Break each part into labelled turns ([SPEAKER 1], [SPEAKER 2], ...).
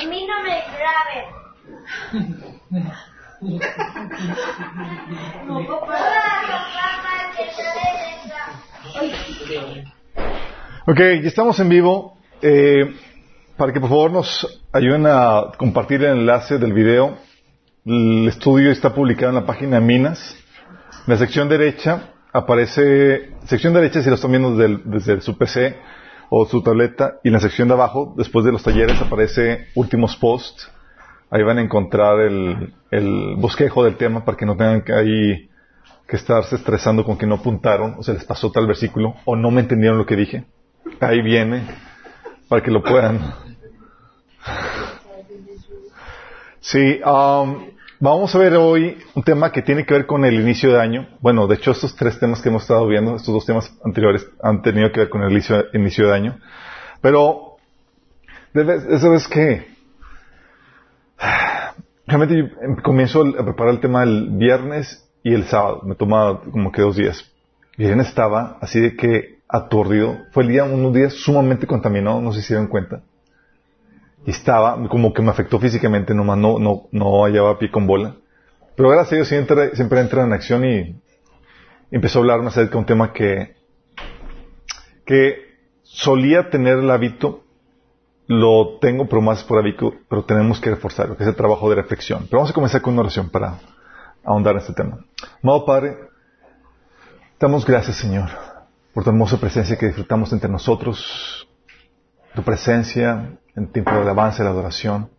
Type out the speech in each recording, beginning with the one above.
[SPEAKER 1] A mí no me graben.
[SPEAKER 2] Ok, ya estamos en vivo. Eh, para que por favor nos ayuden a compartir el enlace del video. El estudio está publicado en la página Minas. En la sección derecha aparece, sección derecha si lo están viendo desde, desde su PC o su tableta, y en la sección de abajo, después de los talleres, aparece últimos posts. Ahí van a encontrar el, el bosquejo del tema para que no tengan que ahí que estarse estresando con que no apuntaron o se les pasó tal versículo o no me entendieron lo que dije. Ahí viene para que lo puedan. Sí, um, vamos a ver hoy un tema que tiene que ver con el inicio de año. Bueno, de hecho estos tres temas que hemos estado viendo, estos dos temas anteriores han tenido que ver con el inicio, inicio de año. Pero, eso es que realmente yo comienzo a preparar el tema el viernes y el sábado. Me toma como que dos días. Y bien estaba así de que aturdido. Fue el día, unos días sumamente contaminado, no se dieron cuenta. Estaba, como que me afectó físicamente, nomás no, no, no hallaba pie con bola. Pero gracias a Dios siempre, siempre entra en acción y empezó a hablarme acerca de un tema que, que solía tener el hábito, lo tengo pero más por hábito, pero tenemos que reforzarlo, que es el trabajo de reflexión. Pero vamos a comenzar con una oración para ahondar en este tema. Amado Padre, damos gracias Señor por tu hermosa presencia que disfrutamos entre nosotros, tu presencia en tiempo de alabanza y la adoración.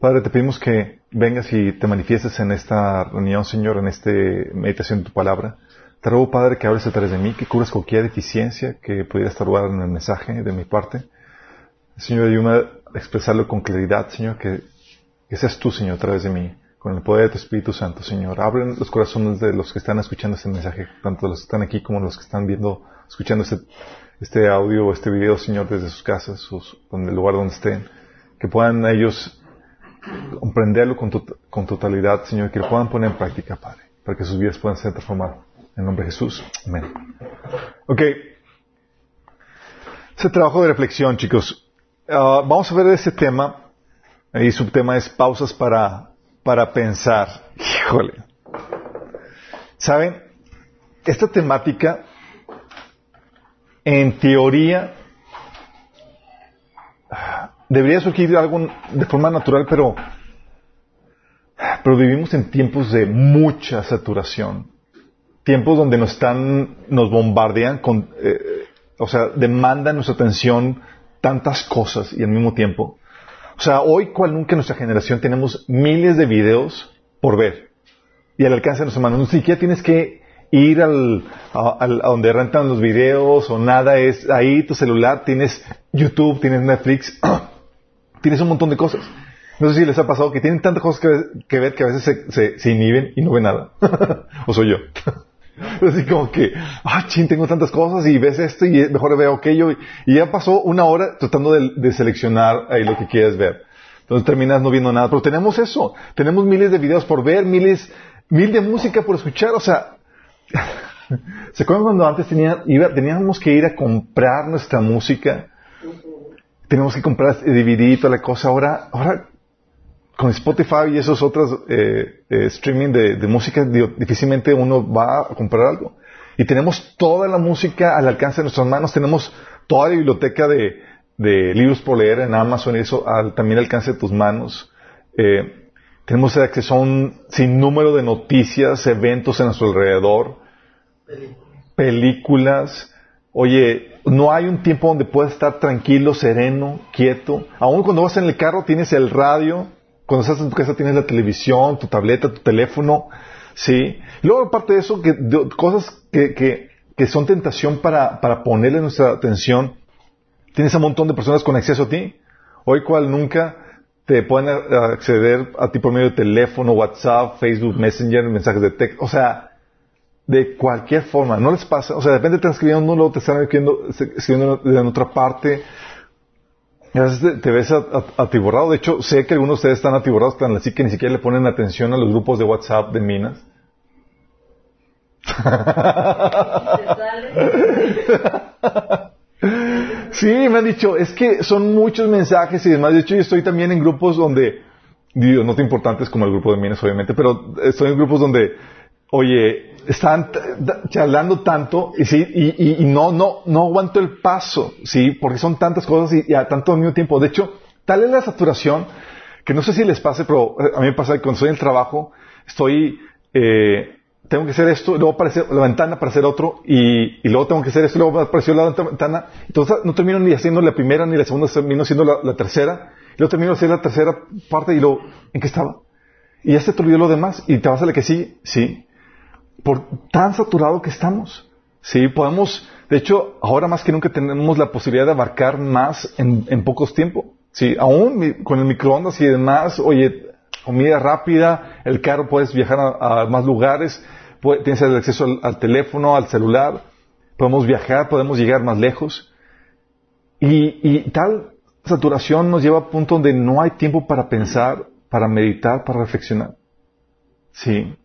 [SPEAKER 2] Padre, te pedimos que vengas y te manifiestes en esta reunión, Señor, en esta meditación de tu palabra. Te ruego, Padre, que hables a través de mí, que cubras cualquier deficiencia que pudiera estar en el mensaje de mi parte. Señor, ayúdame a expresarlo con claridad, Señor, que, que seas tú, Señor, a través de mí con el poder de tu Espíritu Santo, Señor. Abren los corazones de los que están escuchando este mensaje, tanto los que están aquí como los que están viendo, escuchando este, este audio o este video, Señor, desde sus casas, en el lugar donde estén. Que puedan ellos comprenderlo con, con totalidad, Señor, que lo puedan poner en práctica, Padre, para que sus vidas puedan ser transformadas. En nombre de Jesús. Amén. Ok. Ese trabajo de reflexión, chicos. Ah, vamos a ver ese tema. Y su tema es pausas para para pensar. Híjole. ¿Saben? Esta temática, en teoría, debería surgir algo de forma natural, pero, pero vivimos en tiempos de mucha saturación. Tiempos donde nos están, nos bombardean con, eh, o sea, demandan nuestra atención tantas cosas y al mismo tiempo o sea, hoy cual nunca en nuestra generación tenemos miles de videos por ver y al alcance de nuestras manos. Ni siquiera tienes que ir al, a, donde rentan los videos o nada, es ahí tu celular, tienes YouTube, tienes Netflix, tienes un montón de cosas. No sé si les ha pasado que tienen tantas cosas que, ver que a veces se, se, inhiben y no ven nada. o soy yo. Así como que, ah, ching, tengo tantas cosas y ves esto y mejor veo aquello. Y, ya pasó una hora tratando de, seleccionar ahí lo que quieres ver. Entonces terminas no viendo nada. Pero tenemos eso. Tenemos miles de videos por ver, miles, mil de música por escuchar. O sea, ¿se acuerdan cuando antes teníamos que ir a comprar nuestra música? Teníamos que comprar DVD y toda la cosa. Ahora, ahora con Spotify y esos otros eh, eh, streaming de, música, difícilmente uno va a comprar algo. Y tenemos toda la música al alcance de nuestras manos, tenemos toda la biblioteca de, libros por leer en Amazon y eso también al alcance de tus manos. Eh, tenemos acceso a un sinnúmero de noticias, eventos en nuestro alrededor, películas. Oye, no hay un tiempo donde puedas estar tranquilo, sereno, quieto. Aún cuando vas en el carro tienes el radio, cuando estás en tu casa tienes la televisión, tu tableta, tu teléfono, ¿sí? Luego, aparte de eso, que, cosas que, que, que, son tentación para, para ponerle nuestra atención, tienes un montón de personas con acceso a ti. Hoy cual nunca te pueden acceder a ti por medio de teléfono, WhatsApp, Facebook, Messenger, mensajes de texto, o sea, de cualquier forma, no les pasa, o sea, de repente te están escribiendo uno, te están escribiendo, escribiendo en otra parte, a veces te, ves atiborrado. De hecho, sé que algunos de ustedes están atiborrados tan así que ni siquiera le ponen atención a los grupos de WhatsApp de minas. Sí, me han dicho, es que son muchos mensajes y demás. De hecho, yo estoy también en grupos donde, digo, no tan importantes como el grupo de Mines, obviamente, pero estoy en grupos donde, oye, están charlando tanto y sí, y, y, no, no, no aguanto el paso, sí, porque son tantas cosas y, a tanto mismo tiempo. De hecho, tal es la saturación que no sé si les pase, pero a mí me pasa que cuando estoy en el trabajo, estoy, eh, tengo que hacer esto, luego aparece la ventana para hacer otro, y, y luego tengo que hacer esto, luego apareció la ventana, entonces no termino ni haciendo la primera ni la segunda, termino haciendo la, tercera, y luego termino haciendo la tercera parte y luego, ¿en qué estaba? Y ya se te olvidó lo demás, y te vas a la que sí, sí, por tan saturado que estamos. Sí, podemos, de hecho, ahora más que nunca tenemos la posibilidad de abarcar más en, en pocos tiempos. Sí, aún con el microondas y demás, oye, comida rápida, el carro puedes viajar a más lugares, tienes el acceso al, teléfono, al celular, podemos viajar, podemos llegar más lejos. Y, tal saturación nos lleva a punto donde no hay tiempo para pensar, para meditar, para reflexionar. Sí.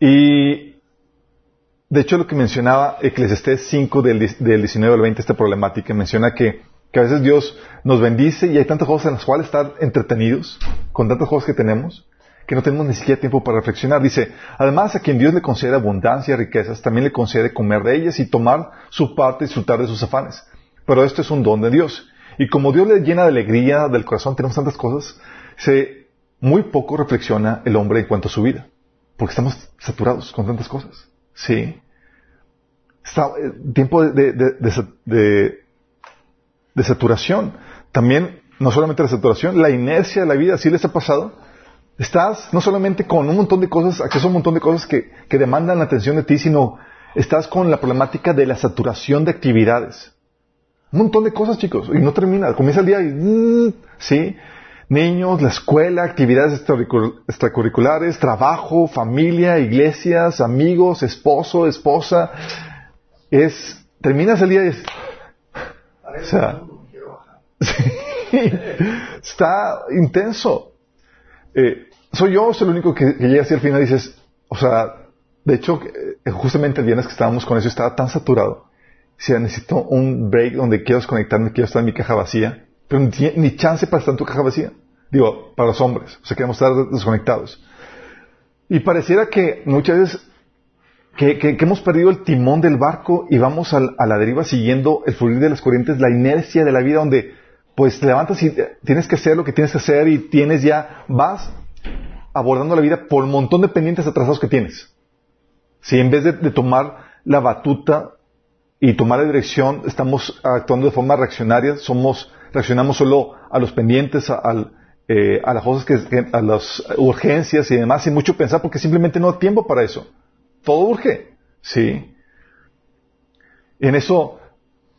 [SPEAKER 2] Y de hecho lo que mencionaba Eclesiastés 5 del, del 19 al 20, esta problemática, menciona que, que a veces Dios nos bendice y hay tantas cosas en las cuales estar entretenidos, con tantas cosas que tenemos, que no tenemos ni siquiera tiempo para reflexionar. Dice, además a quien Dios le concede abundancia y riquezas, también le concede comer de ellas y tomar su parte y disfrutar de sus afanes. Pero esto es un don de Dios. Y como Dios le llena de alegría del corazón, tenemos tantas cosas, se, muy poco reflexiona el hombre en cuanto a su vida. Porque estamos saturados con tantas cosas. Sí. Está, eh, tiempo de, de, de saturación. También, no solamente la saturación, la inercia de la vida, ¿sí les ha pasado? Estás no solamente con un montón de cosas, acceso a un montón de cosas que, que demandan la atención de ti, sino estás con la problemática de la saturación de actividades. Un montón de cosas, chicos, y no termina. Comienza el día y, ¿sí? Niños, la escuela, actividades extracurriculares, trabajo, familia, iglesias, amigos, esposo, esposa. Es, terminas el día y es, o sea, está intenso. Eh, soy yo, soy el único que, llega así al final y dices, o sea, de hecho, eh, justamente el viernes que estábamos con eso estaba tan saturado. Si necesito un break donde quiero desconectarme, quiero estar en mi caja vacía, pero ni, chance para estar en tu caja vacía. Digo, para los hombres, o sea, queremos estar desconectados. Y pareciera que muchas veces que, hemos perdido el timón del barco y vamos a, a, la deriva siguiendo el fluir de las corrientes, la inercia de la vida donde pues te levantas y tienes que hacer lo que tienes que hacer y tienes ya, vas abordando la vida por un montón de pendientes atrasados que tienes. Si en vez de, tomar la batuta y tomar la dirección, estamos actuando de forma reaccionaria, somos, reaccionamos solo a los pendientes, a, eh, las cosas que, a las urgencias y demás, sin mucho pensar, porque simplemente no hay tiempo para eso. Todo urge. Sí. En eso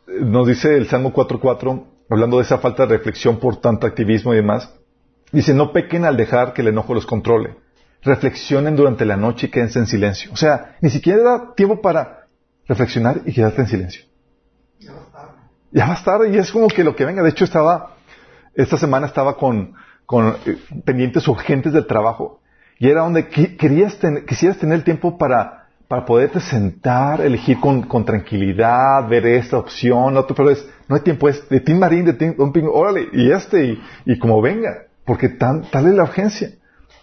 [SPEAKER 2] eh, nos dice el Salmo 4.4, hablando de esa falta de reflexión por tanto activismo y demás, Dice, no pequen al dejar que el enojo los controle. Reflexionen durante la noche y quédense en silencio. O sea, ni siquiera da tiempo para reflexionar y quedarte en silencio. Ya va tarde. Y es como que lo que venga. De hecho, estaba, esta semana estaba con, con eh, pendientes urgentes del trabajo y era donde querías quisieras tener el tiempo para, para poderte sentar, elegir con, con tranquilidad, ver esta opción, otro, pero es, no hay tiempo, es de Tim Marín, de Tim órale, y este, y, y como venga porque tan, tal es la urgencia.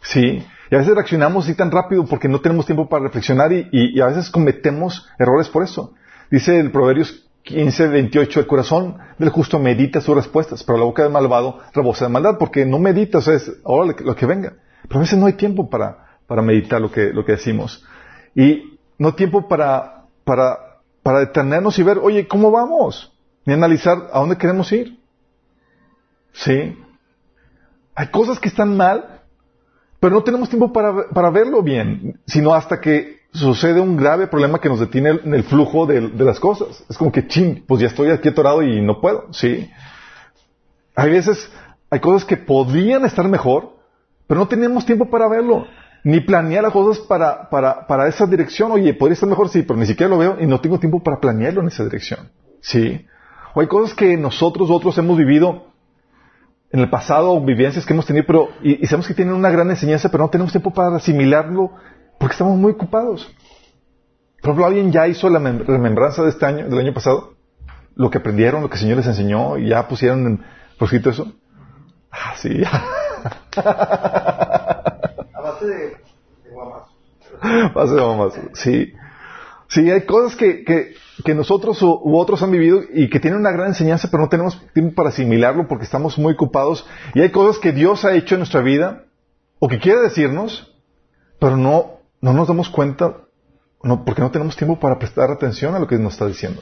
[SPEAKER 2] Sí. Y a veces reaccionamos así tan rápido porque no tenemos tiempo para reflexionar y, a veces cometemos errores por eso. Dice el Proverbios 15, 28, el corazón del justo medita sus respuestas, pero la boca del malvado rebosa de maldad porque no medita, o sea, es ahora lo que venga. Pero a veces no hay tiempo para, para meditar lo que, lo que decimos. Y no tiempo para, para, para detenernos y ver, oye, ¿cómo vamos? Ni analizar a dónde queremos ir. ¿Sí? Hay cosas que están mal, pero no tenemos tiempo para, para verlo bien, sino hasta que sucede un grave problema que nos detiene en el flujo de, las cosas. Es como que, ching, pues ya estoy aquí atorado y no puedo, ¿sí? Hay veces, hay cosas que podrían estar mejor, pero no tenemos tiempo para verlo, ni planear las cosas para, para, para esa dirección. Oye, podría estar mejor, sí, pero ni siquiera lo veo y no tengo tiempo para planearlo en esa dirección, ¿sí? O hay cosas que nosotros otros hemos vivido en el pasado, vivencias que hemos tenido, pero, y, sabemos que tienen una gran enseñanza, pero no tenemos tiempo para asimilarlo porque estamos muy ocupados. Por ejemplo, ¿alguien ya hizo la remembranza de este año, del año pasado? lo que aprendieron, lo que el Señor les enseñó y ya pusieron en por eso? Ah, sí.
[SPEAKER 1] A base de, de guamas.
[SPEAKER 2] A base de guamas, sí. Sí, hay cosas que, que, que nosotros u, u, otros han vivido y que tienen una gran enseñanza, pero no tenemos tiempo para asimilarlo porque estamos muy ocupados. Y hay cosas que Dios ha hecho en nuestra vida o que quiere decirnos, pero no, no nos damos cuenta porque no tenemos tiempo para prestar atención a lo que nos está diciendo.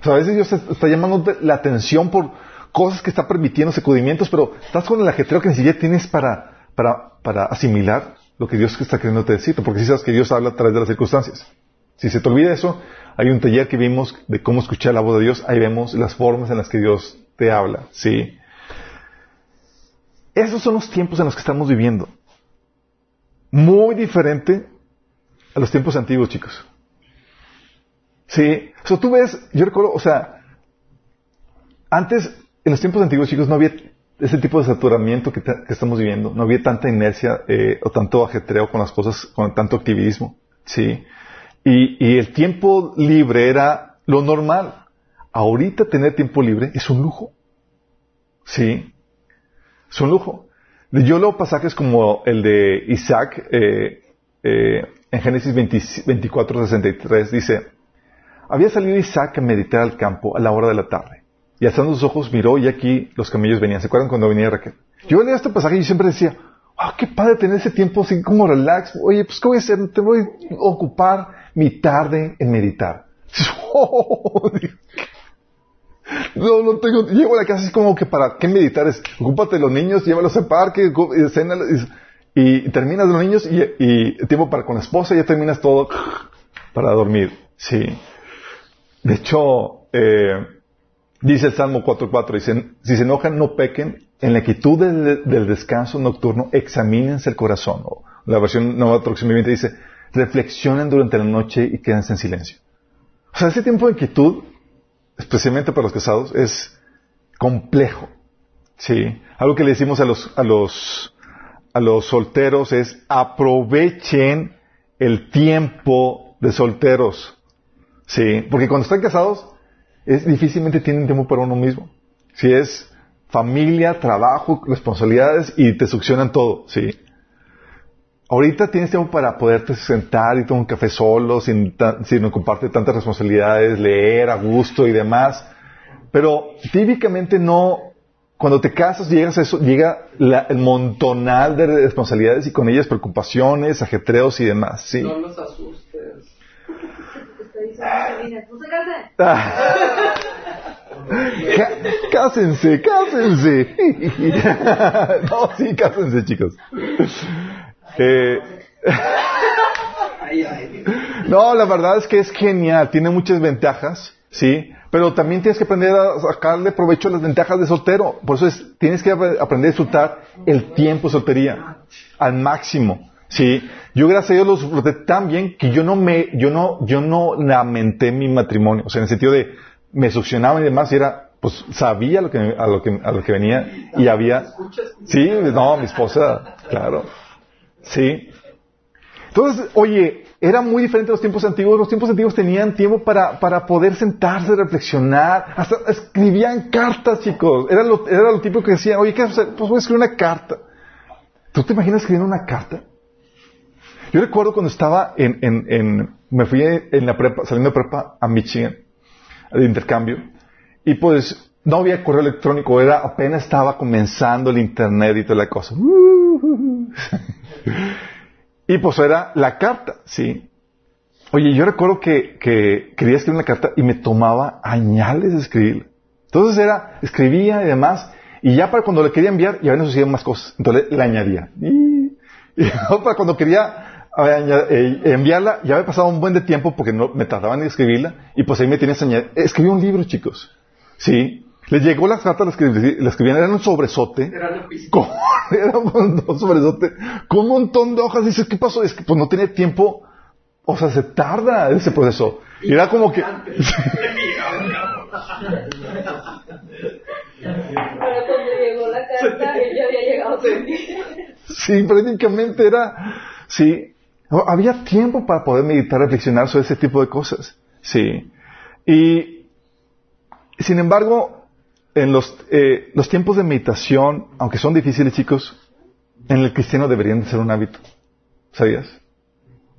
[SPEAKER 2] O sea, a veces Dios está llamando la atención por cosas que está permitiendo, sacudimientos, pero estás con el ajetreo que ni siquiera tienes para, para, para asimilar lo que Dios está queriendo te decir, porque si sabes que Dios habla a través de las circunstancias. Si se te olvida eso, hay un taller que vimos de cómo escuchar la voz de Dios, ahí vemos las formas en las que Dios te habla, ¿sí? Esos son los tiempos en los que estamos viviendo. Muy diferente a los tiempos antiguos, chicos. Sí, o sea, tú ves, yo recuerdo, o sea, antes, en los tiempos antiguos, chicos, no había ese tipo de saturamiento que, estamos viviendo, no había tanta inercia eh, o tanto ajetreo con las cosas, con tanto activismo, sí. Y, y el tiempo libre era lo normal. Ahorita tener tiempo libre es un lujo, sí, es un lujo. Yo leo pasajes como el de Isaac, eh, eh, en Génesis 20, 24, 63, dice, había salido Isaac a meditar al campo a la hora de la tarde. Y alzando sus ojos miró y aquí los camellos venían. ¿Se acuerdan cuando venía Raquel? Yo leía este pasaje y siempre decía, ah, qué padre tener ese tiempo así como relax. Oye, pues ¿qué voy a hacer? Te voy a ocupar mi tarde en meditar. no, no tengo, llego a la casa así como que para qué meditar es, ocúpate de los niños, llévalos al parque, cena, y, terminas de los niños y, tiempo para con la esposa ya terminas todo para dormir. Sí. De hecho, eh, dice el Salmo 4.4, dice, si se enojan no pequen, en la quietud del, descanso nocturno examínense el corazón. O la versión nueva traducción dice, reflexionen durante la noche y quédense en silencio. O sea, ese tiempo de quietud, especialmente para los casados, es complejo. Sí. Algo que le decimos a los, a los, a los solteros es aprovechen el tiempo de solteros. Sí, porque cuando están casados, es difícilmente tienen tiempo para uno mismo. Si es familia, trabajo, responsabilidades y te succionan todo, sí. Ahorita tienes tiempo para poderte sentar y tomar un café solo, sin, sin ocuparte tantas responsabilidades, leer a gusto y demás. Pero típicamente no, cuando te casas llegas a eso, llega la, el montonal de responsabilidades y con ellas preocupaciones, ajetreos y demás, sí.
[SPEAKER 3] No los asustes.
[SPEAKER 4] No se casen.
[SPEAKER 2] cásense, cásense. no, sí, cásense, chicos. Eh, no, la verdad es que es genial, tiene muchas ventajas, ¿sí? Pero también tienes que aprender a sacarle provecho a las ventajas de soltero. Por eso es, tienes que aprender a disfrutar el tiempo de soltería al máximo. Sí, yo gracias a Dios lo disfruté tan bien que yo no me, yo no, yo no lamenté mi matrimonio, o sea, en el sentido de me succionaban y demás, y era, pues sabía lo que, a lo que, a lo que venía y había, sí, no, mi esposa, claro, sí. Entonces, oye, era muy diferente a los tiempos antiguos. Los tiempos antiguos tenían tiempo para, para poder sentarse, reflexionar, hasta escribían cartas, chicos. Era lo, era lo típico que decían, oye, ¿qué hacer? Pues voy a escribir una carta. ¿Tú te imaginas escribiendo una carta? Yo recuerdo cuando estaba en, en, en me fui en la prepa, saliendo de prepa a Michigan, de intercambio, y pues no había correo electrónico, era, apenas estaba comenzando el internet y toda la cosa. Y pues era la carta, sí. Oye, yo recuerdo que, que quería escribir una carta y me tomaba añales de escribirla. Entonces era, escribía y demás, y ya para cuando le quería enviar, ya habían sucedido más cosas. Entonces le, añadía. Y, y para cuando quería eh, enviarla, ya había pasado un buen de tiempo porque no, me tardaban en escribirla, y pues ahí me tenías añadir. Escribí un libro, chicos. Sí. Les llegó las cartas, las, las escribían, eran un sobresote. Con, era un sobresote. Con un montón de hojas. Dices, ¿qué pasó? Es que pues no tenía tiempo. O sea, se tarda ese proceso. Y era como que... Sí, prácticamente era, sí, había tiempo para poder meditar, reflexionar sobre ese tipo de cosas, sí. Y sin embargo, en los, eh, los tiempos de meditación, aunque son difíciles, chicos, en el cristiano deberían de ser un hábito. ¿Sabías?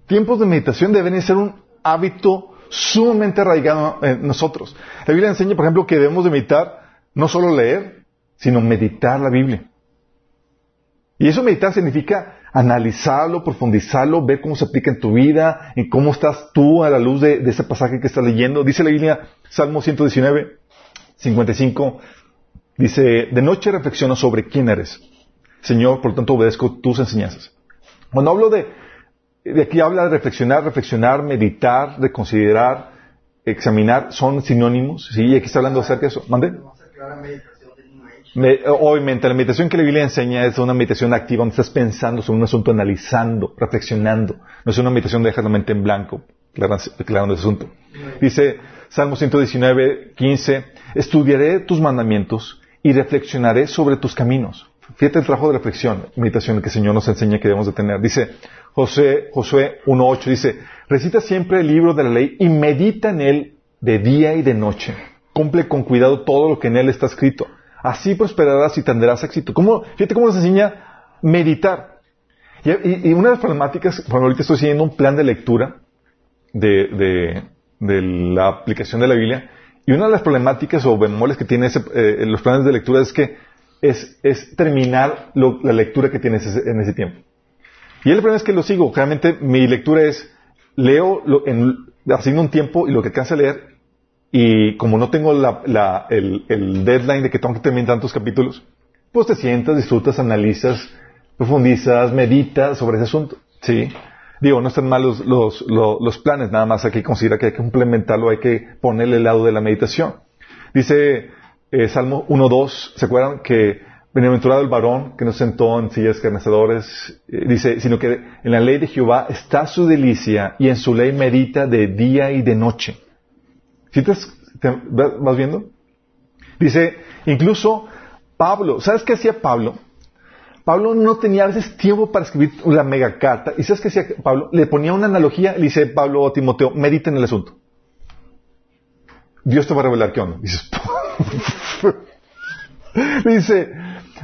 [SPEAKER 2] Tiempos de meditación deberían ser un hábito sumamente arraigado en nosotros. La Biblia enseña, por ejemplo, que debemos de meditar, no solo leer, sino meditar la Biblia. Y eso meditar significa analizarlo, profundizarlo, ver cómo se aplica en tu vida, en cómo estás tú a la luz de, ese pasaje que estás leyendo. Dice la Biblia, Salmo 119, 55, dice, de noche reflexiono sobre quién eres. Señor, por lo tanto obedezco tus enseñanzas. Cuando hablo de, aquí habla de reflexionar, reflexionar, meditar, reconsiderar, examinar, son sinónimos, ¿sí? Y aquí está hablando acerca de eso. ¿Mande? Me, obviamente, la meditación que la Biblia enseña es una meditación activa donde estás pensando sobre un asunto, analizando, reflexionando. No es una meditación de dejar la mente en blanco, aclarando el asunto. Dice Salmo 119, 15, estudiaré tus mandamientos y reflexionaré sobre tus caminos. Fíjate el trabajo de reflexión, meditación que el Señor nos enseña que debemos de tener. Dice José, Josué 1.8, dice, recita siempre el libro de la ley y medita en él de día y de noche. Cumple con cuidado todo lo que en él está escrito Así prosperarás y tendrás éxito. ¿Cómo, fíjate cómo nos enseña meditar. Y, una de las problemáticas, bueno, ahorita estoy siguiendo un plan de lectura de, la aplicación de la Biblia, y una de las problemáticas o bemoles que tiene eh, los planes de lectura es que es, terminar la lectura que tienes en ese tiempo. Y el problema es que lo sigo. Realmente mi lectura es, leo lo, en, asigno un tiempo y lo que alcanza a leer y como no tengo el, deadline de que tengo que terminar tantos capítulos, pues te sientas, disfrutas, analizas, profundizas, meditas sobre ese asunto. ¿Sí? Digo, no están mal los, los, planes, nada más hay que considerar que hay que complementarlo, hay que ponerle el lado de la meditación. Dice eh, Salmo 1.2, ¿se acuerdan que bienaventurado el varón que no sentó en sillas carnecedores? Eh, dice, sino que en la ley de Jehová está su delicia y en su ley medita de día y de noche. ¿Sí te, vas viendo? Dice, incluso Pablo, ¿sabes qué hacía Pablo? Pablo no tenía a veces tiempo para escribir la mega carta. ¿Y sabes qué hacía Pablo? Le ponía una analogía, le dice Pablo a Timoteo, medita en el asunto. Dios te va a revelar qué onda. Dices, dice,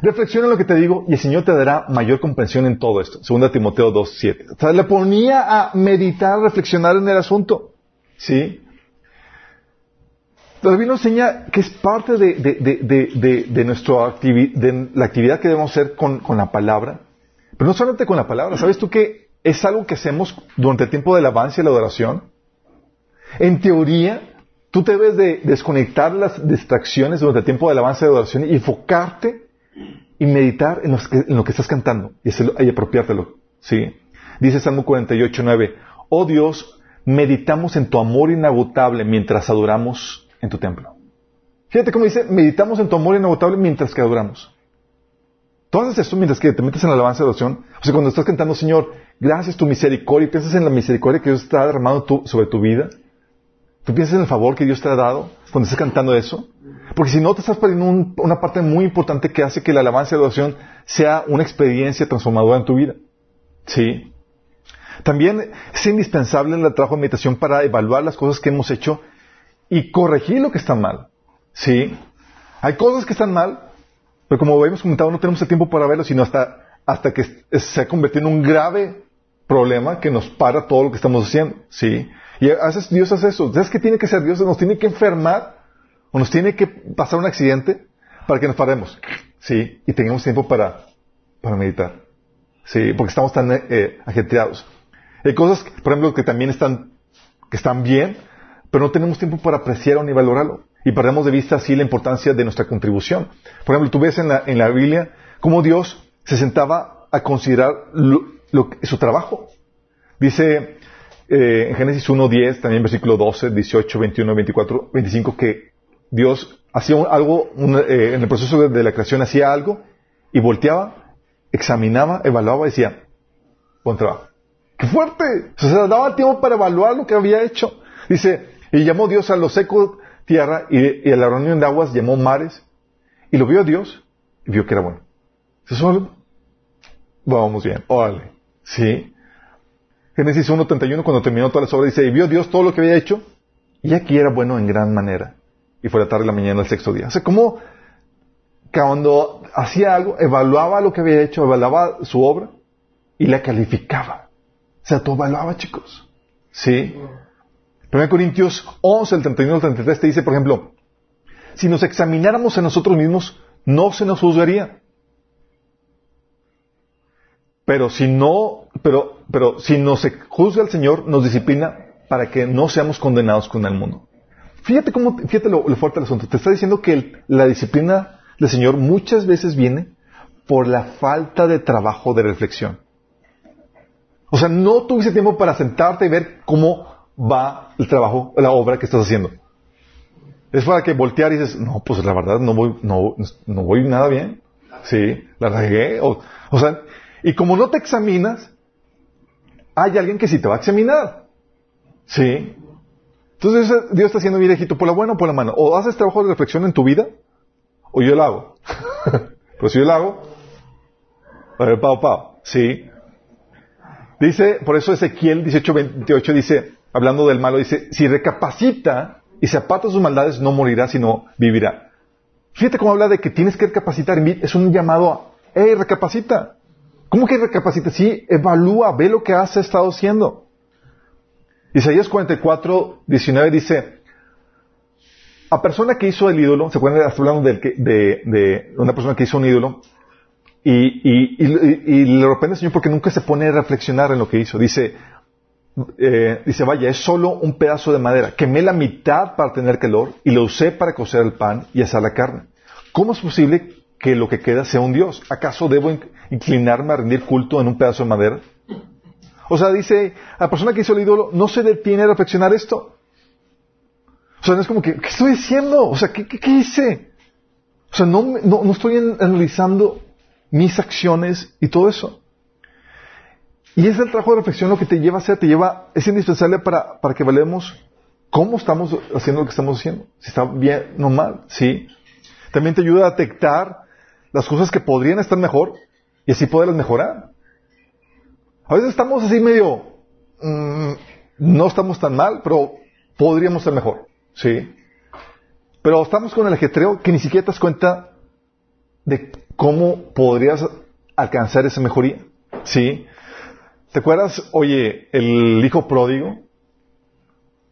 [SPEAKER 2] reflexiona en lo que te digo y el Señor te dará mayor comprensión en todo esto. Segunda Timoteo 2.7. O sea, le ponía a meditar, reflexionar en el asunto. ¿Sí? La nos enseña que es parte de, de, de, nuestra de la actividad que debemos hacer con, la palabra. Pero no solamente con la palabra. ¿Sabes tú que es algo que hacemos durante el tiempo del avance y la adoración? En teoría, tú debes de desconectar las distracciones durante el tiempo del avance y la adoración y enfocarte y meditar en, lo que estás cantando y apropiártelo. ¿sí? Dice Salmo 48, 9, Oh Dios, meditamos en tu amor inagotable mientras adoramos en tu templo. Fíjate cómo dice, meditamos en tu amor inagotable mientras que adoramos. Tú haces esto mientras que te metes en la alabanza de oración. O sea, cuando estás cantando, Señor, gracias tu misericordia, y piensas en la misericordia que Dios está derramando sobre tu vida. Tú piensas en el favor que Dios te ha dado cuando estás cantando eso. Porque si no, te estás perdiendo una parte muy importante que hace que la alabanza de oración sea una experiencia transformadora en tu vida. Sí. También es indispensable el trabajo de meditación para evaluar las cosas que hemos hecho y corregir lo que está mal. ¿Sí? Hay cosas que están mal, pero como habíamos comentado, no tenemos el tiempo para verlo, sino hasta, hasta que se ha convertido en un grave problema que nos para todo lo que estamos haciendo. ¿Sí? Y a veces Dios hace eso. ¿Sabes qué tiene que ser Dios? Nos tiene que enfermar o nos tiene que pasar un accidente para que nos paremos. ¿Sí? Y tengamos tiempo para, para meditar. ¿Sí? Porque estamos tan eh, ajetreados. Hay cosas, por ejemplo, que también están, que están bien, pero no tenemos tiempo para apreciarlo ni valorarlo. Y perdemos de vista así la importancia de nuestra contribución. Por ejemplo, tú ves en la, en la Biblia cómo Dios se sentaba a considerar su trabajo. Dice eh, en Génesis 1.10, también versículo 12, 18, 21, 24, 25, que Dios hacía algo, eh, en el proceso de, la creación hacía algo y volteaba, examinaba, evaluaba y decía, buen trabajo. ¡Qué fuerte! Se daba tiempo para evaluar lo que había hecho. Dice, y llamó Dios a lo seco tierra y, a la reunión de aguas llamó mares. Y lo vio Dios y vio que era bueno. ¿Eso? Vamos bien. Órale. Sí. Génesis 1.31 cuando terminó todas las obras dice, y vio Dios todo lo que había hecho y aquí era bueno en gran manera. y fue la tarde la mañana el sexto día. O sea, como cuando hacía algo, evaluaba lo que había hecho, evaluaba su obra y la calificaba. O sea, todo evaluaba, chicos. ¿Sí? 1 Corintios 11, el 31 al 33 te dice, por ejemplo, si nos examináramos a nosotros mismos, no se nos juzgaría. Pero si no, pero, pero si nos juzga el Señor, nos disciplina para que no seamos condenados con el mundo. Fíjate cómo, fíjate lo, fuerte del asunto. Te está diciendo que la disciplina del Señor muchas veces viene por la falta de trabajo de reflexión. O sea, no tuviste tiempo para sentarte y ver cómo va el trabajo, la obra que estás haciendo. Es para que voltear y dices, no, pues la verdad no voy, no, no voy nada bien. Sí, la regué. O, o sea, y como no te examinas, hay alguien que sí te va a examinar. Sí. Entonces Dios está haciendo viejito por la buena o por la mano. O haces trabajo de reflexión en tu vida, o yo lo hago. Pero si yo lo hago, a ver, pao, pao. Sí. Dice, por eso Ezequiel 18:28 dice, hablando del malo, dice, si recapacita y se aparta sus maldades, no morirá, sino vivirá. Fíjate cómo habla de que tienes que recapacitar. Es un llamado a, hey, recapacita. ¿Cómo que recapacita? Sí, evalúa, ve lo que has estado haciendo. Isaías 44, 19 dice, a persona que hizo el ídolo, se pueden estar hablando de, de, una persona que hizo un ídolo, y, y, y, le repente el Señor porque nunca se pone a reflexionar en lo que hizo. Dice, eh, dice, vaya, es solo un pedazo de madera. Quemé la mitad para tener calor y lo usé para cocer el pan y asar la carne. ¿Cómo es posible que lo que queda sea un Dios? ¿Acaso debo inclinarme a rendir culto en un pedazo de madera? O sea, dice, la persona que hizo el ídolo no se detiene a reflexionar esto. O sea, no es como que, ¿qué estoy diciendo? O sea, ¿qué, qué, hice? O sea, no, no, no estoy analizando mis acciones y todo eso. Y es el trabajo de reflexión lo que te lleva a hacer, te lleva, es indispensable para, para que valemos cómo estamos haciendo lo que estamos haciendo. Si está bien o mal, sí. También te ayuda a detectar las cosas que podrían estar mejor y así poderlas mejorar. A veces estamos así medio, mm, no estamos tan mal, pero podríamos ser mejor, ¿sí? Pero estamos con el ajetreo que ni siquiera te das cuenta de cómo podrías alcanzar esa mejoría, ¿sí? ¿Te acuerdas, oye, el hijo pródigo?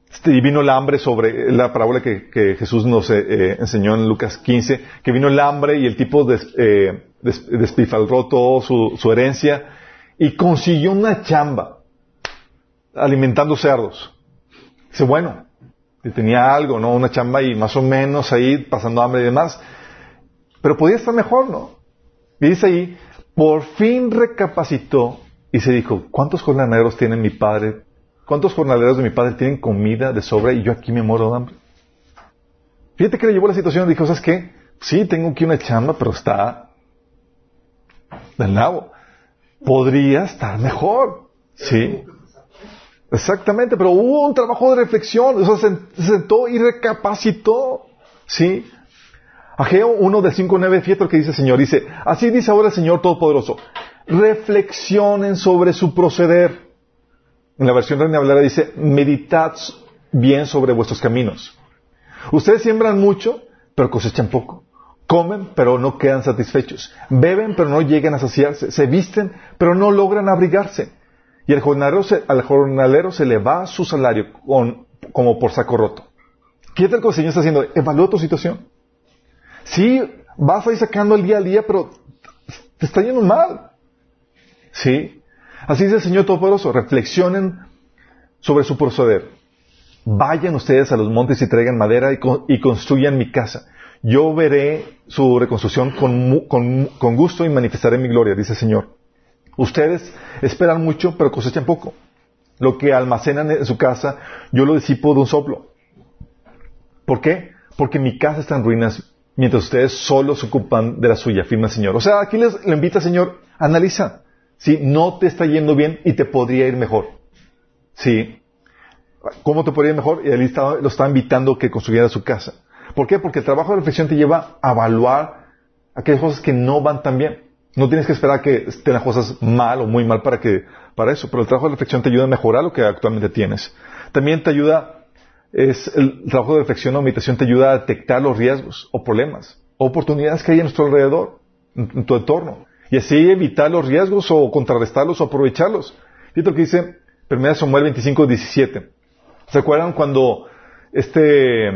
[SPEAKER 2] Este, y vino el hambre sobre la parábola que, Jesús nos eh, eh, enseñó en Lucas 15, que vino el hambre y el tipo des, eh, despilfarró todo su, su herencia y consiguió una chamba alimentando cerdos. Dice, bueno, tenía algo, ¿no? Una chamba y más o menos ahí pasando hambre y demás. Pero podía estar mejor, ¿no? Y dice ahí, por fin recapacitó y se dijo, ¿cuántos jornaleros tiene mi padre? ¿Cuántos jornaleros de mi padre tienen comida de sobra y yo aquí me muero de hambre? Fíjate que le llevó la situación y dijo, ¿sabes qué? Sí, tengo aquí una chamba, pero está del lado podría estar mejor. ¿Sí? Exactamente, pero hubo un trabajo de reflexión, o sea, se sentó y recapacitó. ¿Sí? Ageo 1 de 5 9, fíjate lo que dice el Señor. Dice, así dice ahora el Señor Todopoderoso, reflexionen sobre su proceder. En la versión Reina Valera dice, meditad bien sobre vuestros caminos. Ustedes siembran mucho, pero cosechan poco. Comen, pero no quedan satisfechos. Beben, pero no llegan a saciarse. Se visten, pero no logran abrigarse. Y al jornalero se, al jornalero se le va su salario como por saco roto. ¿Qué tal el Señor está haciendo? Evalúa tu situación. Sí, vas a ir sacando el día a día, pero te está yendo mal. ¿Sí? Así dice el Señor Todopoderoso. Reflexionen sobre su proceder. Vayan ustedes a los montes y traigan madera y construyan mi casa yo veré su reconstrucción con, gusto y manifestaré mi gloria, dice el Señor. Ustedes esperan mucho, pero cosechan poco. Lo que almacenan en su casa, yo lo disipo de un soplo. ¿Por qué? Porque mi casa está en ruinas, mientras ustedes solo se ocupan de la suya, firma el Señor. O sea, aquí les, le invita, Señor, analiza. Si no te está yendo bien y te podría ir mejor. ¿Sí? ¿Cómo te podría ir mejor? Y él lo está invitando que construyera su casa. ¿Por qué? Porque el trabajo de reflexión te lleva a evaluar aquellas cosas que no van tan bien. No tienes que esperar que estén las cosas mal o muy mal para que, para eso, pero el trabajo de reflexión te ayuda a mejorar lo que actualmente tienes. También te ayuda es el trabajo de reflexión o meditación te ayuda a detectar los riesgos o problemas, oportunidades que hay a nuestro alrededor, en, en tu entorno, y así evitar los riesgos o contrarrestarlos o aprovecharlos. Fíjate lo que dice 1 Samuel 25, 17. ¿Se acuerdan cuando este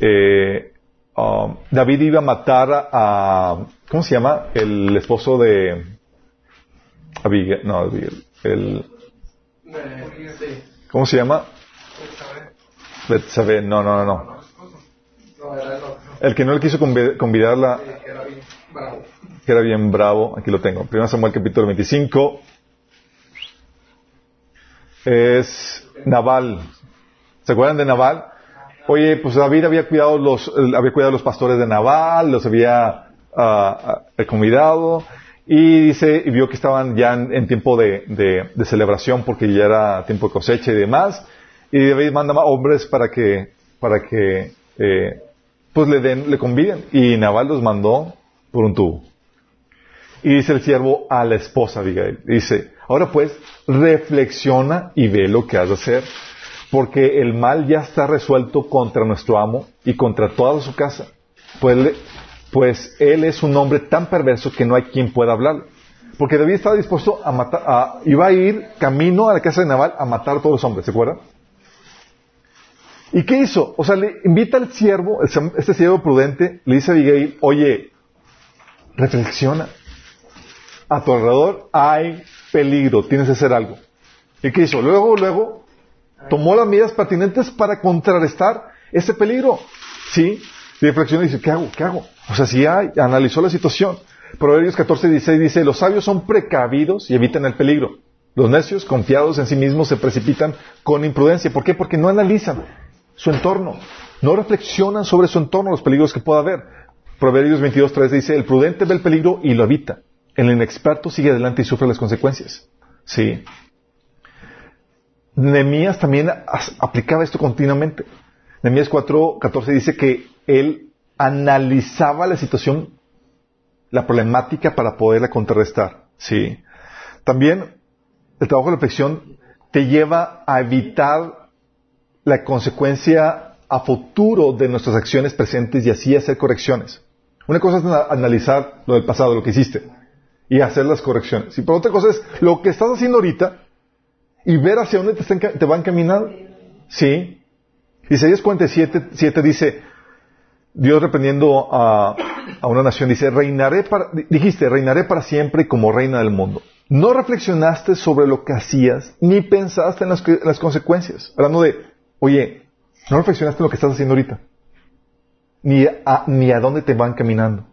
[SPEAKER 2] eh, um, David iba a matar a, ¿cómo se llama? El esposo de Abigail, no, Abigail, el. ¿cómo se llama? Betsabé, no, no, no, no.
[SPEAKER 1] El
[SPEAKER 2] que no le quiso convi- convidarla,
[SPEAKER 1] Sí, que era bien bravo.
[SPEAKER 2] aquí lo tengo. 1 Samuel capítulo 25. Es Naval. ¿Se acuerdan de Naval? Oye, pues David había cuidado los, eh, había cuidado los pastores de Naval, los había ah, convidado y dice, y vio que estaban ya en, tiempo de, celebración porque ya era tiempo de cosecha y demás. Y David manda más hombres para que, para que, eh, pues le den, le conviden. Y Naval los mandó por un tubo. Y dice el siervo a la esposa Abigail, dice, ahora pues, reflexiona y ve lo que has de hacer, porque el mal ya está resuelto contra nuestro amo y contra toda su casa, pues, pues él es un hombre tan perverso que no hay quien pueda hablar. Porque David estaba dispuesto a matar, a- iba a ir camino a la casa de Naval a matar a todos los hombres, ¿se acuerdan? ¿Y qué hizo? O sea, le invita al siervo, este siervo prudente, le dice a Abigail, oye, reflexiona. A tu alrededor hay peligro, tienes que hacer algo. ¿Y qué hizo? Luego, luego, tomó las medidas pertinentes para contrarrestar ese peligro. ¿Sí? Y reflexionó y dice, ¿qué hago? ¿Qué hago? O sea, si hay, analizó la situación. Proverbios 14, 16 dice, los sabios son precavidos y evitan el peligro. Los necios, confiados en sí mismos, se precipitan con imprudencia. ¿Por qué? Porque no analizan su entorno. No reflexionan sobre su entorno, los peligros que pueda haber. Proverbios 22, 3 dice, el prudente ve el peligro y lo evita. El inexperto sigue adelante y sufre las consecuencias. Sí. Nehemías también aplicaba esto continuamente. Nehemías 4, 14 dice que él analizaba la situación, la problemática para poderla contrarrestar. Sí. También el trabajo de reflexión te lleva a evitar la consecuencia a futuro de nuestras acciones presentes y así hacer correcciones. Una cosa es ana- analizar lo del pasado, lo que hiciste, y hacer las correcciones. Y por otra cosa es lo que estás haciendo ahorita y ver hacia dónde te, están te van caminando. Sí. Isaías 47 7 dice, Dios reprendiendo a, a una nación, dice, reinaré para, dijiste, reinaré para siempre como reina del mundo. No reflexionaste sobre lo que hacías, ni pensaste en las, en las consecuencias. Hablando de, oye, no reflexionaste en lo que estás haciendo ahorita. Ni a, ni a dónde te van caminando.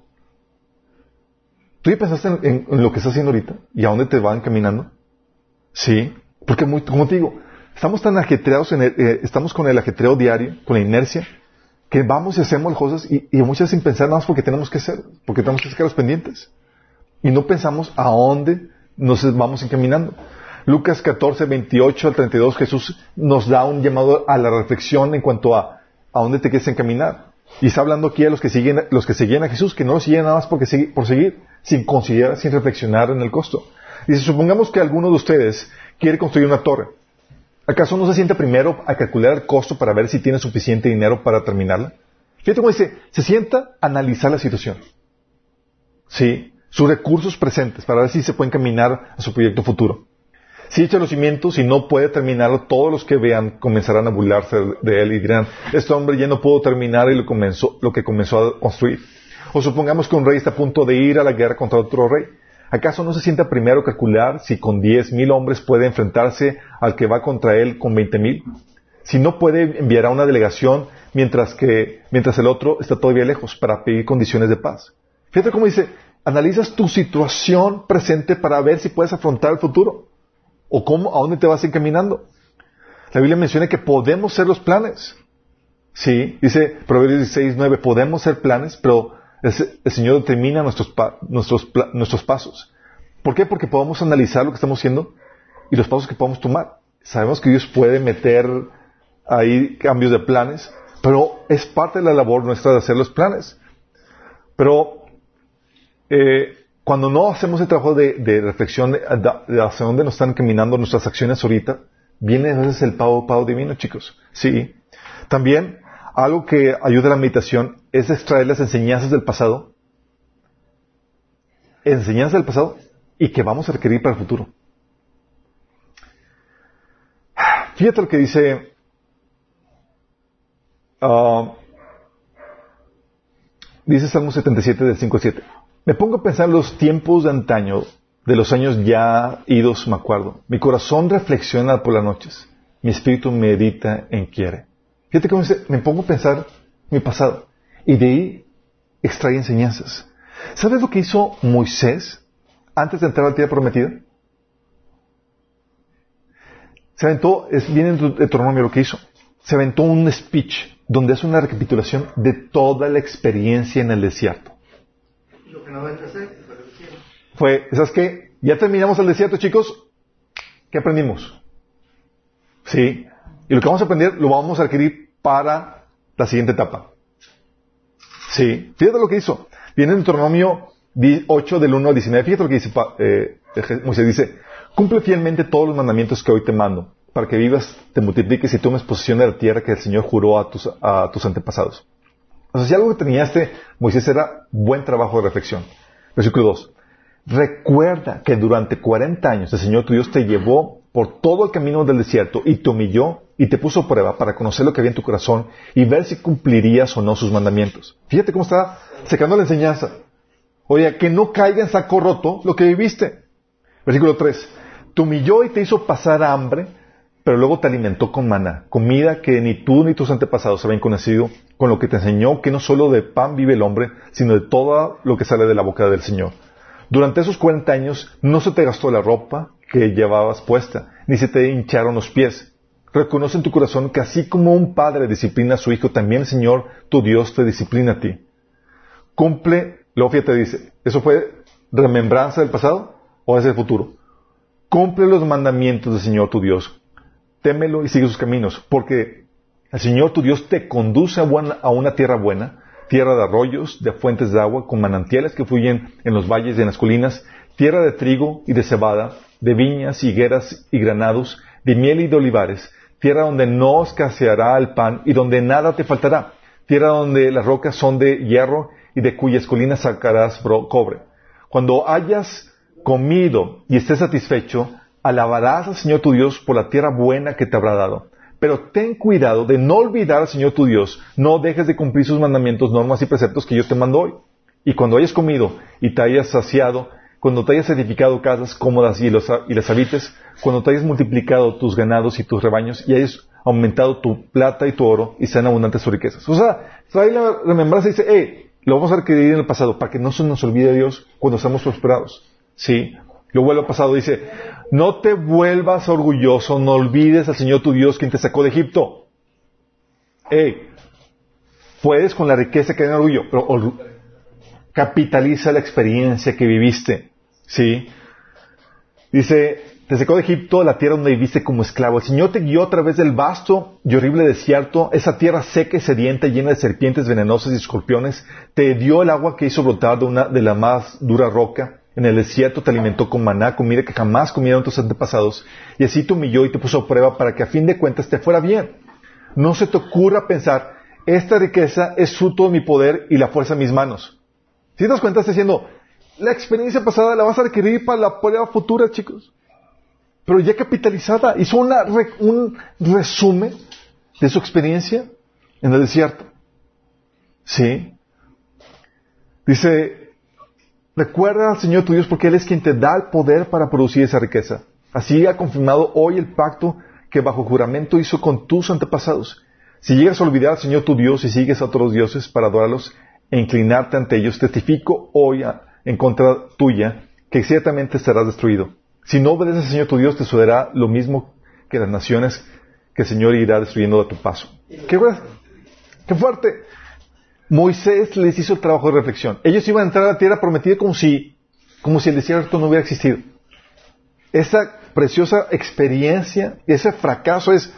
[SPEAKER 2] ¿Tú ya pensaste en, lo que estás haciendo ahorita? ¿Y a dónde te van caminando? Sí. Porque, muy, como te digo, estamos tan ajetreados, en el- eh, estamos con el ajetreo diario, con la inercia, que vamos y hacemos cosas y, muchas sin pensar nada más porque tenemos que hacer, porque tenemos que sacar los pendientes. Y no pensamos a dónde nos vamos encaminando. Lucas 14, 28 al 32, Jesús nos da un llamado a la reflexión en cuanto a a dónde te quieres encaminar. Y está hablando aquí a los que siguen, los que seguían a Jesús, que no lo siguen nada más porque por seguir, sin considerar, sin reflexionar en el costo. Dice, supongamos que alguno de ustedes quiere construir una torre. ¿Acaso no se sienta primero a calcular el costo para ver si tiene suficiente dinero para terminarla? Fíjate cómo dice, se sienta a analizar la situación. Sí, sus recursos presentes para ver si se puede encaminar a su proyecto futuro. Si echa los cimientos y no puede terminarlo, todos los que vean comenzarán a burlarse de él y dirán, este hombre ya no pudo terminar y lo, comenzó, lo que comenzó a construir. O supongamos que un rey está a punto de ir a la guerra contra otro rey. ¿Acaso no se sienta primero calcular si con diez mil hombres puede enfrentarse al que va contra él con veinte mil? Si no puede, enviará una delegación mientras que, mientras el otro está todavía lejos para pedir condiciones de paz. Fíjate cómo dice, analizas tu situación presente para ver si puedes afrontar el futuro. O cómo, a dónde te vas encaminando. La Biblia menciona que podemos ser los planes. Sí, dice Proverbios 16, 9, podemos ser planes, pero el, Señor determina nuestros, nuestros, nuestros pasos. ¿Por qué? Porque podemos analizar lo que estamos haciendo y los pasos que podemos tomar. Sabemos que Dios puede meter ahí cambios de planes, pero es parte de la labor nuestra de hacer los planes. Pero eh, cuando no hacemos el trabajo de, reflexión de, hacia dónde nos están caminando nuestras acciones ahorita, viene a veces el pago, pago divino, chicos. Sí. También, algo que ayuda a la meditación es extraer las enseñanzas del pasado, enseñanzas del pasado y que vamos a requerir para el futuro. Fíjate lo que dice ah, dice Salmo 77 del 5 al 7. Me pongo a pensar los tiempos de antaño, de los años ya idos, me acuerdo. Mi corazón reflexiona por las noches. Mi espíritu medita en quiere. Fíjate cómo dice, me pongo a pensar mi pasado. Y de ahí extrae enseñanzas. ¿Sabes lo que hizo Moisés antes de entrar a la tierra prometida? Se aventó, es bien en Deuteronomio lo que hizo. Se aventó un speech donde es una recapitulación de toda la experiencia en el desierto.
[SPEAKER 1] Lo que no debe hacer
[SPEAKER 2] fue, ¿sabes qué? Ya terminamos el desierto, chicos. ¿Qué aprendimos? Sí. Y lo que vamos a aprender lo vamos a adquirir para la siguiente etapa. Sí. Fíjate lo que hizo. Viene en Deuteronomio 8 del 1 al 19. Fíjate lo que dice eh, Moisés. Dice, cumple fielmente todos los mandamientos que hoy te mando para que vivas, te multipliques y tomes posesión de la tierra que el Señor juró a tus, a tus antepasados. O sea, si algo que tenía este Moisés era buen trabajo de reflexión. Versículo 2. Recuerda que durante 40 años el Señor tu Dios te llevó por todo el camino del desierto y te humilló y te puso prueba para conocer lo que había en tu corazón y ver si cumplirías o no sus mandamientos. Fíjate cómo está secando la enseñanza. Oye, que no caiga en saco roto lo que viviste. Versículo 3. Te humilló y te hizo pasar hambre pero luego te alimentó con maná, comida que ni tú ni tus antepasados habían conocido, con lo que te enseñó que no solo de pan vive el hombre, sino de todo lo que sale de la boca del Señor. Durante esos cuarenta años no se te gastó la ropa que llevabas puesta, ni se te hincharon los pies. Reconoce en tu corazón que así como un padre disciplina a su hijo, también el Señor, tu Dios, te disciplina a ti. Cumple, luego te dice, ¿eso fue remembranza del pasado o es el futuro? Cumple los mandamientos del Señor, tu Dios, témelo y sigue sus caminos, porque el Señor tu Dios te conduce a, una tierra buena, tierra de arroyos, de fuentes de agua, con manantiales que fluyen en los valles y en las colinas, tierra de trigo y de cebada, de viñas, higueras y granados, de miel y de olivares, tierra donde no escaseará el pan y donde nada te faltará, tierra donde las rocas son de hierro y de cuyas colinas sacarás cobre. Cuando hayas comido y estés satisfecho, alabarás al Señor tu Dios por la tierra buena que te habrá dado. Pero ten cuidado de no olvidar al Señor tu Dios. No dejes de cumplir sus mandamientos, normas y preceptos que yo te mando hoy. Y cuando hayas comido y te hayas saciado, cuando te hayas edificado casas cómodas y, las habites, cuando te hayas multiplicado tus ganados y tus rebaños y hayas aumentado tu plata y tu oro y sean abundantes tus riquezas. O sea, trae la remembranza y dice, hey, lo vamos a requerir en el pasado para que no se nos olvide Dios cuando estamos prosperados. Sí, lo vuelvo al pasado, dice, no te vuelvas orgulloso, no olvides al Señor tu Dios quien te sacó de Egipto. Hey, puedes con la riqueza que en orgullo, pero capitaliza la experiencia que viviste. ¿Sí? Dice, te sacó de Egipto, la tierra donde viviste como esclavo. El Señor te guió a través del vasto y horrible desierto, esa tierra seca y sedienta, llena de serpientes venenosas y escorpiones. Te dio el agua que hizo brotar de, una, de la más dura roca en el desierto te alimentó con maná, comida que jamás comieron tus antepasados, y así te humilló y te puso a prueba para que a fin de cuentas te fuera bien. No se te ocurra pensar, esta riqueza es fruto de mi poder y la fuerza de mis manos. Si te das cuenta, estás diciendo, la experiencia pasada la vas a requerir para la prueba futura, chicos. Pero ya capitalizada, hizo un resumen de su experiencia en el desierto. ¿Sí? Dice, Recuerda al Señor tu Dios porque Él es quien te da el poder para producir esa riqueza. Así ha confirmado hoy el pacto que bajo juramento hizo con tus antepasados. Si llegas a olvidar al Señor tu Dios y sigues a otros dioses para adorarlos e inclinarte ante ellos, testifico hoy en contra tuya que ciertamente serás destruido. Si no obedeces al Señor tu Dios, te sucederá lo mismo que las naciones que el Señor irá destruyendo a tu paso. ¿Qué, qué fuerte? Moisés les hizo el trabajo de reflexión. Ellos iban a entrar a la tierra prometida como si, como si el desierto no hubiera existido. Esa preciosa experiencia, ese fracaso es,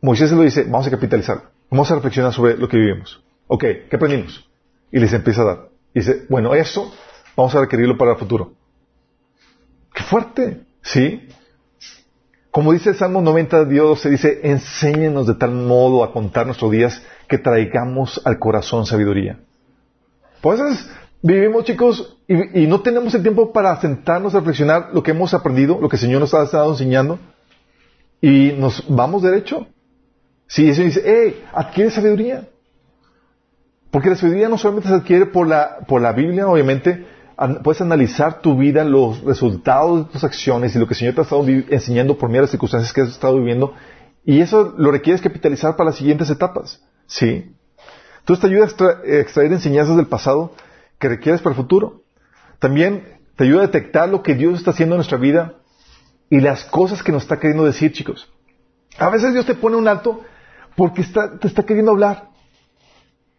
[SPEAKER 2] Moisés lo dice, vamos a capitalizarlo. Vamos a reflexionar sobre lo que vivimos. Ok, ¿qué aprendimos? Y les empieza a dar. Y dice, bueno, eso vamos a requerirlo para el futuro. ¡Qué fuerte! ¿Sí? Como dice el Salmo 90, Dios se dice, enséñenos de tal modo a contar nuestros días que traigamos al corazón sabiduría. Pues vivimos, chicos, y, no tenemos el tiempo para sentarnos a reflexionar lo que hemos aprendido, lo que el Señor nos ha estado enseñando, y nos vamos derecho. Si eso dice, hey, adquiere sabiduría. Porque la sabiduría no solamente se adquiere por la, por la Biblia, obviamente, puedes analizar tu vida, los resultados de tus acciones y lo que el Señor te ha estado enseñando por medio de las circunstancias que has estado viviendo, y eso lo requieres capitalizar para las siguientes etapas. ¿Sí? Entonces te ayuda a extraer enseñanzas del pasado que requieres para el futuro. También te ayuda a detectar lo que Dios está haciendo en nuestra vida y las cosas que nos está queriendo decir, chicos. A veces Dios te pone un alto porque te está queriendo hablar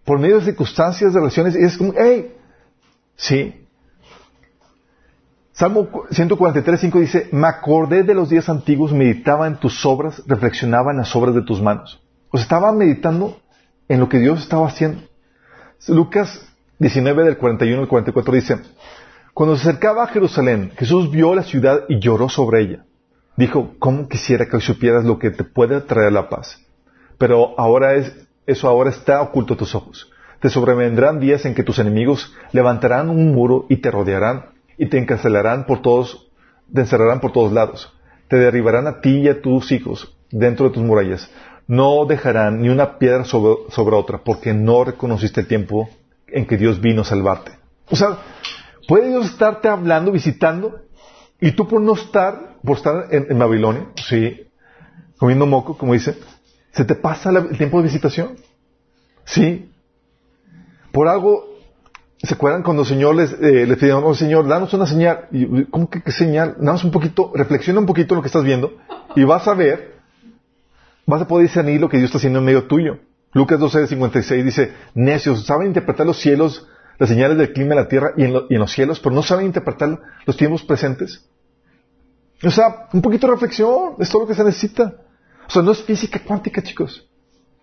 [SPEAKER 2] por medio de circunstancias, de relaciones, y es como, hey, sí. Salmo 143, 5 dice, me acordé de los días antiguos, meditaba en tus obras, reflexionaba en las obras de tus manos. O estaba meditando en lo que Dios estaba haciendo. Lucas 19 del 41 al 44 dice, cuando se acercaba a Jerusalén, Jesús vio la ciudad y lloró sobre ella. Dijo, ¿cómo quisiera que supieras lo que te puede traer la paz? Pero ahora es, eso ahora está oculto a tus ojos. Te sobrevendrán días en que tus enemigos levantarán un muro y te rodearán y te encarcelarán por todos, te encerrarán por todos lados. Te derribarán a ti y a tus hijos dentro de tus murallas no dejarán ni una piedra sobre, otra, porque no reconociste el tiempo en que Dios vino a salvarte. O sea, puede Dios estarte hablando, visitando, y tú por no estar, por estar en, Babilonia, sí, comiendo moco, como dice, se te pasa el tiempo de visitación. Sí. Por algo, ¿se acuerdan cuando el Señor les, eh, pidieron, oh Señor, danos una señal? Y, ¿Cómo que qué señal? Danos un poquito, reflexiona un poquito lo que estás viendo, y vas a ver vas a poder discernir lo que Dios está haciendo en medio tuyo. Lucas 12, 56 dice, necios, saben interpretar los cielos, las señales del clima de la tierra y en, los cielos, pero no saben interpretar los tiempos presentes. O sea, un poquito de reflexión, es todo lo que se necesita. O sea, no es física cuántica, chicos.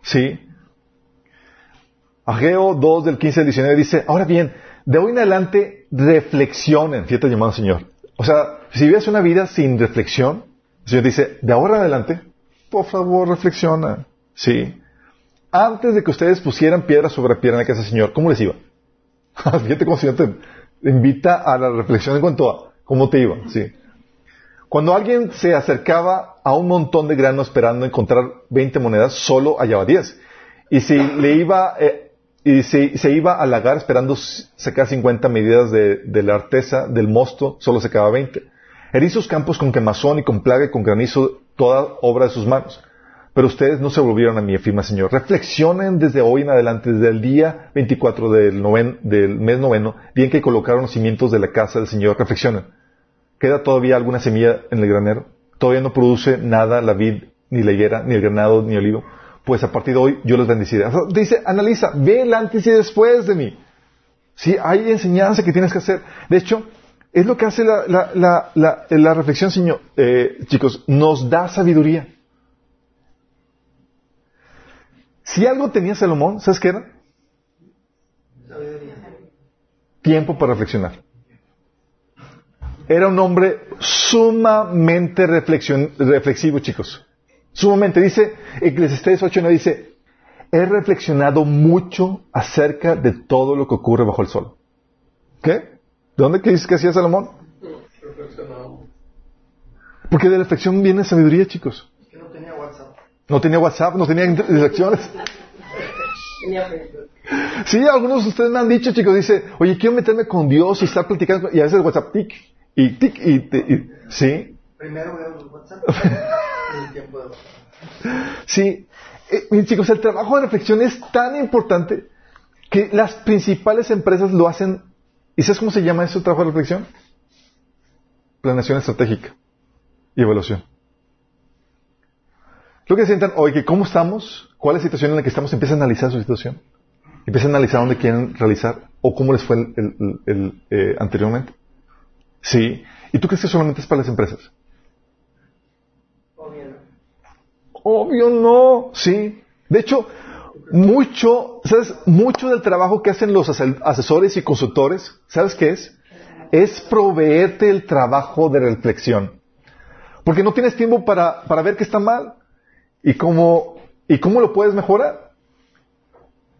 [SPEAKER 2] Sí. Ageo 2 del 15 al 19 dice, ahora bien, de hoy en adelante reflexionen, fíjate llamado Señor. O sea, si vives una vida sin reflexión, el Señor dice, de ahora en adelante, por favor, reflexiona. Sí. Antes de que ustedes pusieran piedra sobre piedra en la casa del Señor, ¿cómo les iba? Fíjate cómo el Señor te invita a la reflexión en cuanto a cómo te iba. Sí. Cuando alguien se acercaba a un montón de grano esperando encontrar 20 monedas, solo hallaba 10. Y si le iba, eh, y si se iba a lagar esperando sacar 50 medidas de, la arteza del mosto, solo sacaba 20. Herí sus campos con quemazón y con plaga y con granizo toda obra de sus manos. Pero ustedes no se volvieron a mí, afirma el Señor. Reflexionen desde hoy en adelante, desde el día 24 del, del mes noveno, bien que colocaron los cimientos de la casa del Señor. Reflexionen. ¿Queda todavía alguna semilla en el granero? ¿Todavía no produce nada la vid, ni la higuera, ni el granado, ni el olivo? Pues a partir de hoy yo los bendeciré. Dice, analiza, ve el antes y después de mí. Sí, hay enseñanza que tienes que hacer. De hecho, es lo que hace la, reflexión, señor, eh, chicos, nos da sabiduría. Si algo tenía Salomón, ¿sabes qué era? Sabiduría. Tiempo para reflexionar. Era un hombre sumamente reflexivo, chicos. Sumamente. Dice, Eclesiastes 8 no dice, he reflexionado mucho acerca de todo lo que ocurre bajo el sol. ¿Qué? ¿De dónde que dices que hacía Salomón? Porque de la reflexión viene sabiduría, chicos.
[SPEAKER 1] Es que no tenía WhatsApp.
[SPEAKER 2] No tenía WhatsApp, no tenía interacciones. Sí, algunos de ustedes me han dicho, chicos, dice, oye, quiero meterme con Dios y estar platicando, y a veces WhatsApp, tic, y tic, y, sí.
[SPEAKER 1] Primero veo el WhatsApp
[SPEAKER 2] Sí, eh, chicos, el trabajo de reflexión es tan importante que las principales empresas lo hacen ¿Y sabes cómo se llama eso, trabajo de reflexión? Planeación estratégica y evaluación. Lo que sientan, oye, ¿cómo estamos? ¿Cuál es la situación en la que estamos? Empieza a analizar su situación. Empieza a analizar dónde quieren realizar o cómo les fue el, eh, anteriormente. Sí. ¿Y tú crees que solamente es para las empresas?
[SPEAKER 1] Obvio no.
[SPEAKER 2] Obvio no. Sí. De hecho, mucho, ¿sabes? Mucho del trabajo que hacen los asesores y consultores, ¿sabes qué es? Es proveerte el trabajo de reflexión. Porque no tienes tiempo para, para ver qué está mal y cómo, y cómo lo puedes mejorar.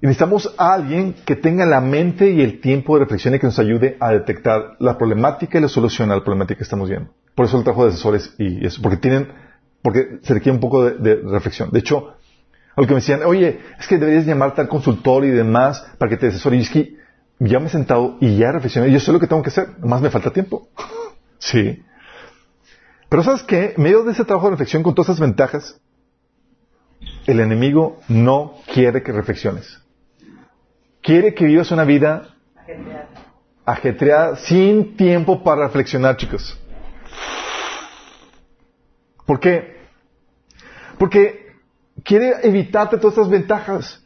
[SPEAKER 2] Y necesitamos a alguien que tenga la mente y el tiempo de reflexión y que nos ayude a detectar la problemática y la solución a la problemática que estamos viendo. Por eso el trabajo de asesores y eso, porque tienen, porque se requiere un poco de, de reflexión. De hecho, algo que me decían, oye, es que deberías llamarte al consultor y demás para que te asesore. Y es que ya me he sentado y ya reflexioné, yo sé lo que tengo que hacer, más me falta tiempo. sí. Pero ¿sabes qué? En medio de ese trabajo de reflexión con todas esas ventajas, el enemigo no quiere que reflexiones. Quiere que vivas una vida ajetreada, sin tiempo para reflexionar, chicos. ¿Por qué? Porque quiere evitarte todas estas ventajas.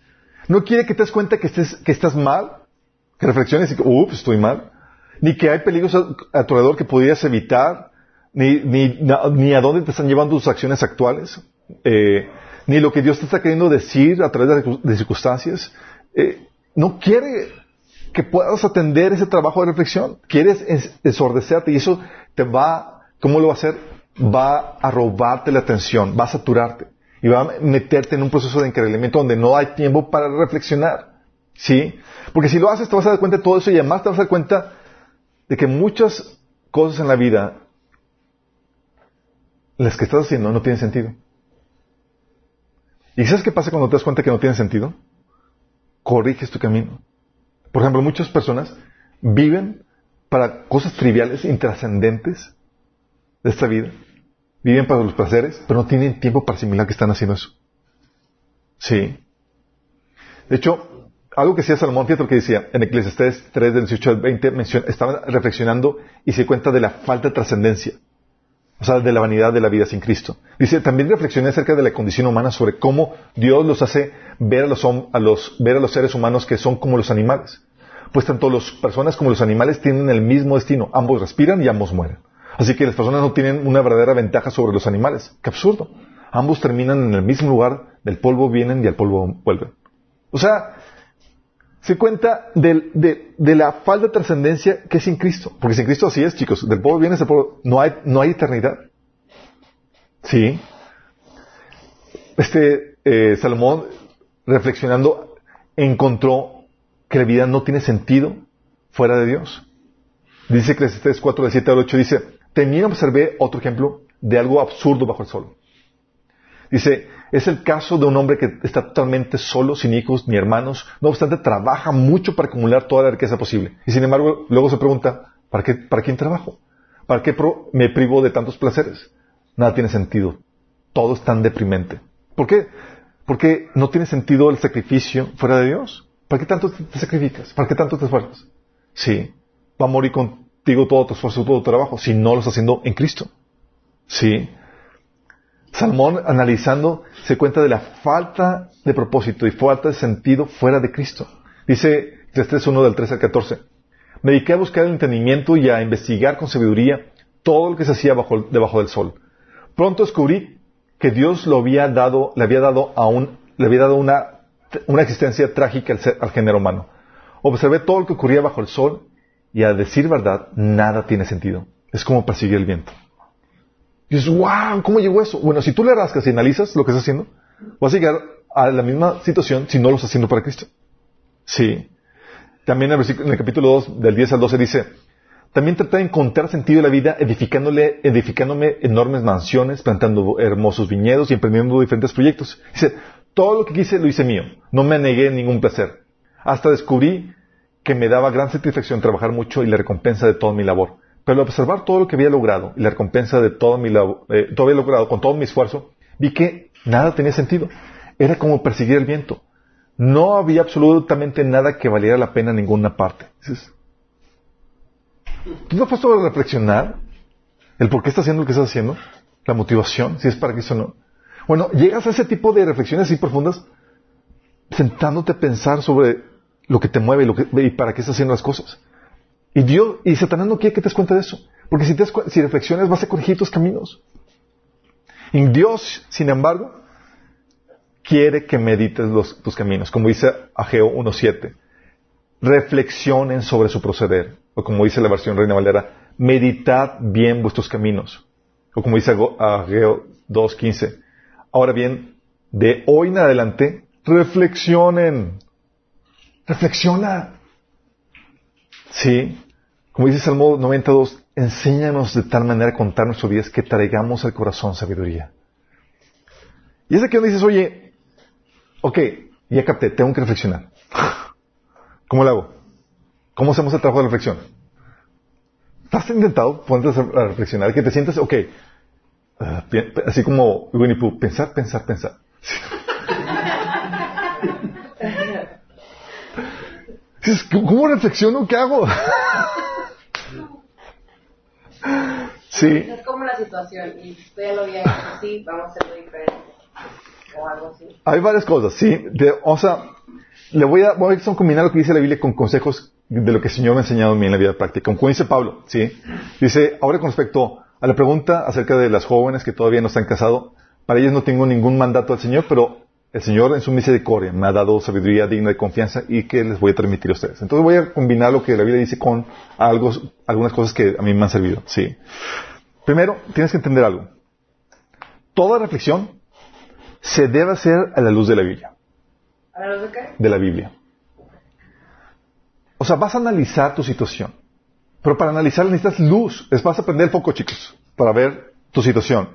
[SPEAKER 2] No quiere que te des cuenta que, que estás mal, que reflexiones y que, ups, estoy mal. Ni que hay peligros a, tu alrededor que podrías evitar, ni, ni, ni a dónde te están llevando tus acciones actuales, eh, ni lo que Dios te está queriendo decir a través de, circunstancias. Eh, no quiere que puedas atender ese trabajo de reflexión. Quieres desordecerte y eso te va, ¿cómo lo va a hacer? Va a robarte la atención, va a saturarte y va a meterte en un proceso de encarcelamiento donde no hay tiempo para reflexionar. ¿Sí? Porque si lo haces te vas a dar cuenta de todo eso y además te vas a dar cuenta de que muchas cosas en la vida, las que estás haciendo, no tienen sentido. ¿Y sabes qué pasa cuando te das cuenta que no tienen sentido? Corriges tu camino. Por ejemplo, muchas personas viven para cosas triviales, intrascendentes de esta vida. Viven para los placeres, pero no tienen tiempo para asimilar que están haciendo eso. Sí. De hecho, algo que decía Salomón, fíjate lo que decía en Eclesiastés 3, del 18 al 20, menciona, estaba reflexionando y se cuenta de la falta de trascendencia. O sea, de la vanidad de la vida sin Cristo. Dice, también reflexioné acerca de la condición humana sobre cómo Dios los hace ver a los, a los, ver a los seres humanos que son como los animales. Pues tanto las personas como los animales tienen el mismo destino. Ambos respiran y ambos mueren. Así que las personas no tienen una verdadera ventaja sobre los animales. ¡Qué absurdo! Ambos terminan en el mismo lugar, del polvo vienen y al polvo vuelven. O sea, se cuenta de, la falta de trascendencia que es sin Cristo. Porque sin Cristo así es, chicos. Del polvo viene del polvo. No hay, eternidad. Sí. Este eh, Salomón, reflexionando, encontró que la vida no tiene sentido fuera de Dios. Dice que 4, de 7 al 8, dice, también observé otro ejemplo de algo absurdo bajo el sol. Dice, es el caso de un hombre que está totalmente solo, sin hijos ni hermanos, no obstante trabaja mucho para acumular toda la riqueza posible. Y sin embargo, luego se pregunta, ¿para, qué, para quién trabajo? ¿Para qué me privo de tantos placeres? Nada tiene sentido. Todo es tan deprimente. ¿Por qué? Porque no tiene sentido el sacrificio fuera de Dios. ¿Para qué tanto te sacrificas? ¿Para qué tanto te esfuerzas? Sí, va morir contigo todo tu esfuerzo, todo tu trabajo, si no lo estás haciendo en Cristo. Sí. Salmón, analizando, se cuenta de la falta de propósito y falta de sentido fuera de Cristo. Dice 3.3.1 del 13 al 14. Me dediqué a buscar el entendimiento y a investigar con sabiduría todo lo que se hacía bajo, debajo del sol. Pronto descubrí que Dios lo había dado, le había dado a un, le había dado una, una existencia trágica al, ser, al género humano. Observé todo lo que ocurría bajo el sol y a decir verdad, nada tiene sentido. Es como perseguir el viento. Y dices, wow, ¿cómo llegó eso? Bueno, si tú le rascas y analizas lo que estás haciendo, vas a llegar a la misma situación si no lo estás haciendo para Cristo. Sí. También en el, capítulo 2, del 10 al 12 dice, también traté de encontrar sentido en la vida edificándole, edificándome enormes mansiones, plantando hermosos viñedos y emprendiendo diferentes proyectos. Dice, todo lo que quise lo hice mío. No me negué ningún placer. Hasta descubrí que me daba gran satisfacción trabajar mucho y la recompensa de toda mi labor. Pero al observar todo lo que había logrado y la recompensa de toda mi labor, eh, todo había logrado con todo mi esfuerzo, vi que nada tenía sentido. Era como perseguir el viento. No había absolutamente nada que valiera la pena en ninguna parte. ¿Tú te has puesto a reflexionar el por qué estás haciendo lo que estás haciendo? La motivación, si es para eso o no. Bueno, llegas a ese tipo de reflexiones así profundas sentándote a pensar sobre lo que te mueve y, lo y para qué estás haciendo las cosas. Y Dios, y Satanás no quiere que te des cuenta de eso. Porque si, te, si reflexiones vas a corregir tus caminos. Y Dios, sin embargo, quiere que medites tus caminos. Como dice Ageo 1.7. Reflexionen sobre su proceder. O como dice la versión Reina Valera, meditad bien vuestros caminos. O como dice Ageo 2.15. Ahora bien, de hoy en adelante, reflexionen. Reflexiona. Sí. Como dice Salmo 92, enséñanos de tal manera a contar nuestros días que traigamos al corazón sabiduría. Y es aquí donde dices, oye, ok, ya capté, tengo que reflexionar. ¿Cómo lo hago? ¿Cómo hacemos el trabajo de reflexión? ¿Has intentado ponerte a reflexionar? Que te sientas, ok, uh, así como Winnie Pooh, pensar, pensar, pensar. ¿Cómo reflexiono? ¿Qué hago? sí.
[SPEAKER 4] Es como la situación y ya lo había hecho así, vamos a hacerlo diferente. O algo así.
[SPEAKER 2] Hay varias cosas, sí. De, o sea, le voy a, voy a combinar lo que dice la Biblia con consejos de lo que el Señor me ha enseñado a mí en la vida práctica. Como dice Pablo, ¿sí? Dice, ahora con respecto a la pregunta acerca de las jóvenes que todavía no están casados, para ellas no tengo ningún mandato del Señor, pero el Señor en su misericordia me ha dado sabiduría digna de confianza y que les voy a transmitir a ustedes. Entonces voy a combinar lo que la Biblia dice con algo, algunas cosas que a mí me han servido. Sí. Primero, tienes que entender algo. Toda reflexión se debe hacer a la luz de la Biblia.
[SPEAKER 4] ¿A la luz de qué?
[SPEAKER 2] De la Biblia. O sea, vas a analizar tu situación. Pero para analizar necesitas luz. Es vas a prender el foco, chicos, para ver tu situación.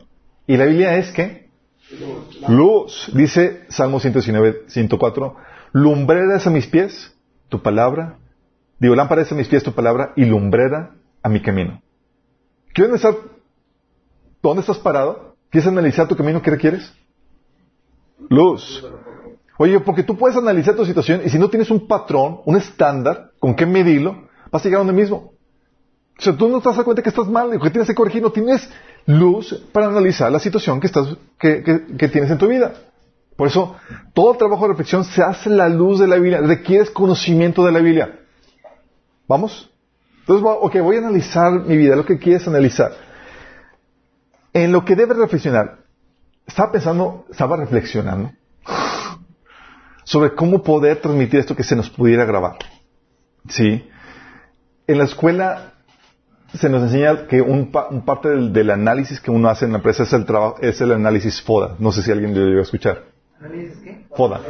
[SPEAKER 2] Y la Biblia es que luz. Dice Salmo 119, 104, lumbrera es a mis pies tu palabra. Digo, lámpara es a mis pies tu palabra y lumbrera a mi camino. ¿Quieres estar? ¿Dónde estás parado? ¿Quieres analizar tu camino? ¿Qué requieres? Luz. Oye, porque tú puedes analizar tu situación y si no tienes un patrón, un estándar, con qué medirlo, vas a llegar a donde mismo. O sea, tú no te das cuenta que estás mal, que tienes que corregir, no tienes luz para analizar la situación que, estás, que, que, tienes en tu vida. Por eso, todo trabajo de reflexión se hace a la luz de la Biblia. Requieres conocimiento de la Biblia. ¿Vamos? Entonces, ok, voy a analizar mi vida, lo que quieres analizar. En lo que debes reflexionar, estaba pensando, estaba reflexionando sobre cómo poder transmitir esto que se nos pudiera grabar. ¿Sí? En la escuela se nos enseña que un, parte del, análisis que uno hace en la empresa es el, trabajo, es el análisis FODA. No sé si alguien lo llegó a escuchar.
[SPEAKER 1] ¿Análisis qué?
[SPEAKER 2] FODA.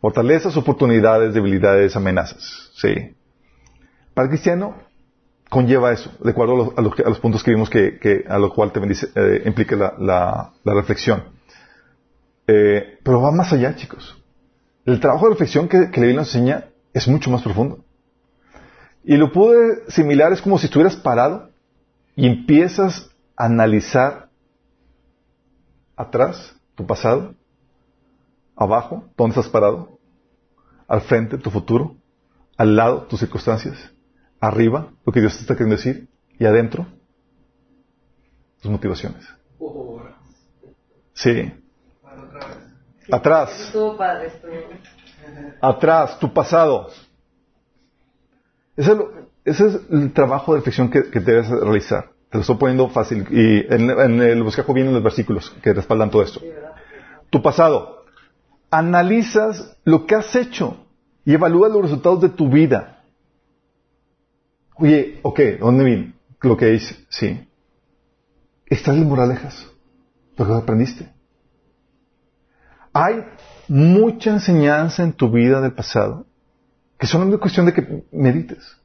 [SPEAKER 2] Fortalezas, oportunidades, debilidades, amenazas. Sí. Para el cristiano conlleva eso, de acuerdo a los, a los, puntos que vimos que, a lo cual también dice, eh, implica la, reflexión. Eh, pero va más allá, chicos. El trabajo de reflexión que, que la Biblia nos enseña es mucho más profundo. Y lo pude similar, es como si estuvieras parado y empiezas a analizar atrás tu pasado, abajo, dónde estás parado, al frente tu futuro, al lado tus circunstancias, arriba lo que Dios te está queriendo decir y adentro tus motivaciones. Sí. Atrás. Atrás, tu pasado. Ese es, el trabajo de reflexión que, debes realizar. Te lo estoy poniendo fácil. Y en, el bosquejo vienen los versículos que respaldan todo esto. Tu pasado. Analizas lo que has hecho y evalúa los resultados de tu vida. Oye, ok, ¿dónde viene? Lo que dice, sí. ¿Estás en moralejas? Lo que aprendiste. Hay mucha enseñanza en tu vida del pasado que solamente cuestión de que medites.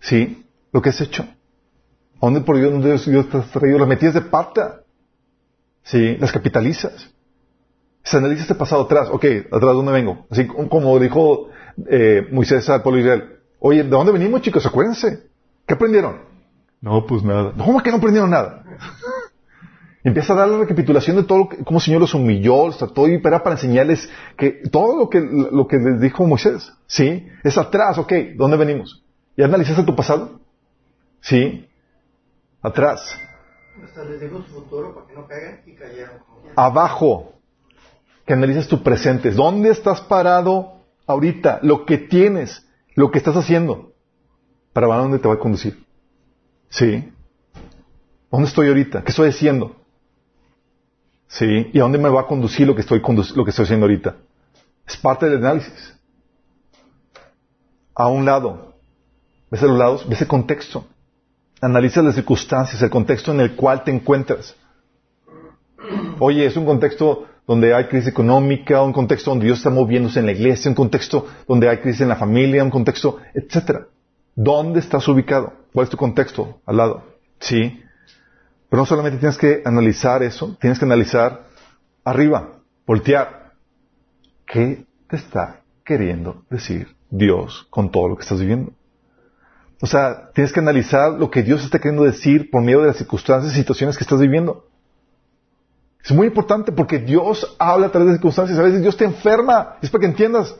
[SPEAKER 2] ¿Sí? Lo que has hecho. ¿A dónde por Dios, Dios, Dios te has traído? Las metías de pata. ¿Sí? Las capitalizas. Se analiza este pasado atrás. Ok, atrás, ¿dónde vengo? Así como dijo eh, Moisés al pueblo Israel. Oye, ¿de dónde venimos, chicos? Acuérdense. ¿Qué aprendieron? No, pues nada. ¿Cómo que no aprendieron nada? Empieza a dar la recapitulación de todo cómo el Señor los humilló, los trató y para, para enseñarles que todo lo que, lo que les dijo Moisés, ¿sí? Es atrás, ok, ¿dónde venimos? ¿Ya analizaste tu pasado? ¿Sí? Atrás.
[SPEAKER 1] Hasta les dijo su futuro para que no caigan y cayeron.
[SPEAKER 2] Abajo. Que analices tu presente. ¿Dónde estás parado ahorita? Lo que tienes, lo que estás haciendo. ¿Para dónde te va a conducir? ¿Sí? ¿Dónde estoy ahorita? ¿Qué estoy haciendo? ¿Sí? ¿Y a dónde me va a conducir lo que estoy, lo que estoy haciendo ahorita? Es parte del análisis. A un lado. ¿Ves a los lados? ¿Ves el contexto? analizas las circunstancias, el contexto en el cual te encuentras. Oye, es un contexto donde hay crisis económica, un contexto donde Dios está moviéndose en la iglesia, un contexto donde hay crisis en la familia, un contexto, etcétera. ¿Dónde estás ubicado? ¿Cuál es tu contexto al lado? Sí. Pero no solamente tienes que analizar eso, tienes que analizar arriba, voltear. ¿Qué te está queriendo decir Dios con todo lo que estás viviendo? O sea, tienes que analizar lo que Dios está queriendo decir por medio de las circunstancias y situaciones que estás viviendo. Es muy importante porque Dios habla a través de circunstancias. A veces Dios te enferma. Es para que entiendas.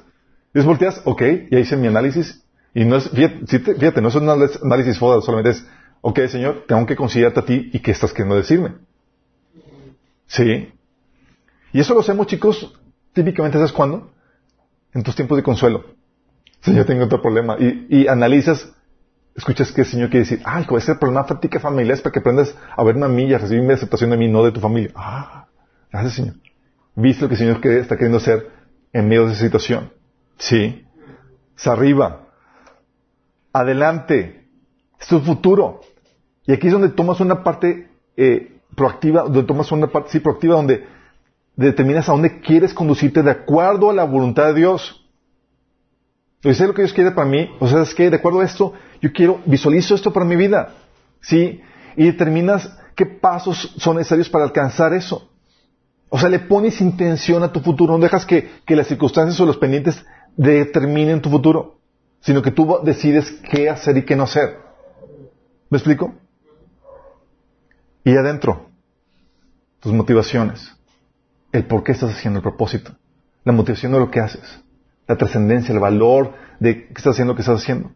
[SPEAKER 2] Dios volteas, ok, ya hice mi análisis. Y no es, fíjate, no es un análisis foda, solamente es, ok, Señor, tengo que considerarte a ti y qué estás queriendo decirme. Sí. Y eso lo hacemos, chicos, típicamente, ¿sabes cuándo? En tus tiempos de consuelo. Señor, tengo otro problema. Y, y analizas escuchas que el Señor quiere decir, ay, ese problema práctica familiar es para que aprendas a verme a mí y a recibir mi aceptación de mí, no de tu familia. Ah, gracias Señor. ¿Viste lo que el Señor está queriendo hacer en medio de esa situación? Sí. Es arriba. Adelante. Es tu futuro. Y aquí es donde tomas una parte eh, proactiva, donde tomas una parte, sí, proactiva, donde determinas a dónde quieres conducirte de acuerdo a la voluntad de Dios. ¿Y sé lo que Dios quiere para mí? O sea, es que de acuerdo a esto, yo quiero, visualizo esto para mi vida. ¿Sí? Y determinas qué pasos son necesarios para alcanzar eso. O sea, le pones intención a tu futuro. No dejas que, que las circunstancias o los pendientes determinen tu futuro. Sino que tú decides qué hacer y qué no hacer. ¿Me explico? Y adentro, tus motivaciones. El por qué estás haciendo el propósito. La motivación de lo que haces la trascendencia, el valor de qué estás haciendo, qué estás haciendo.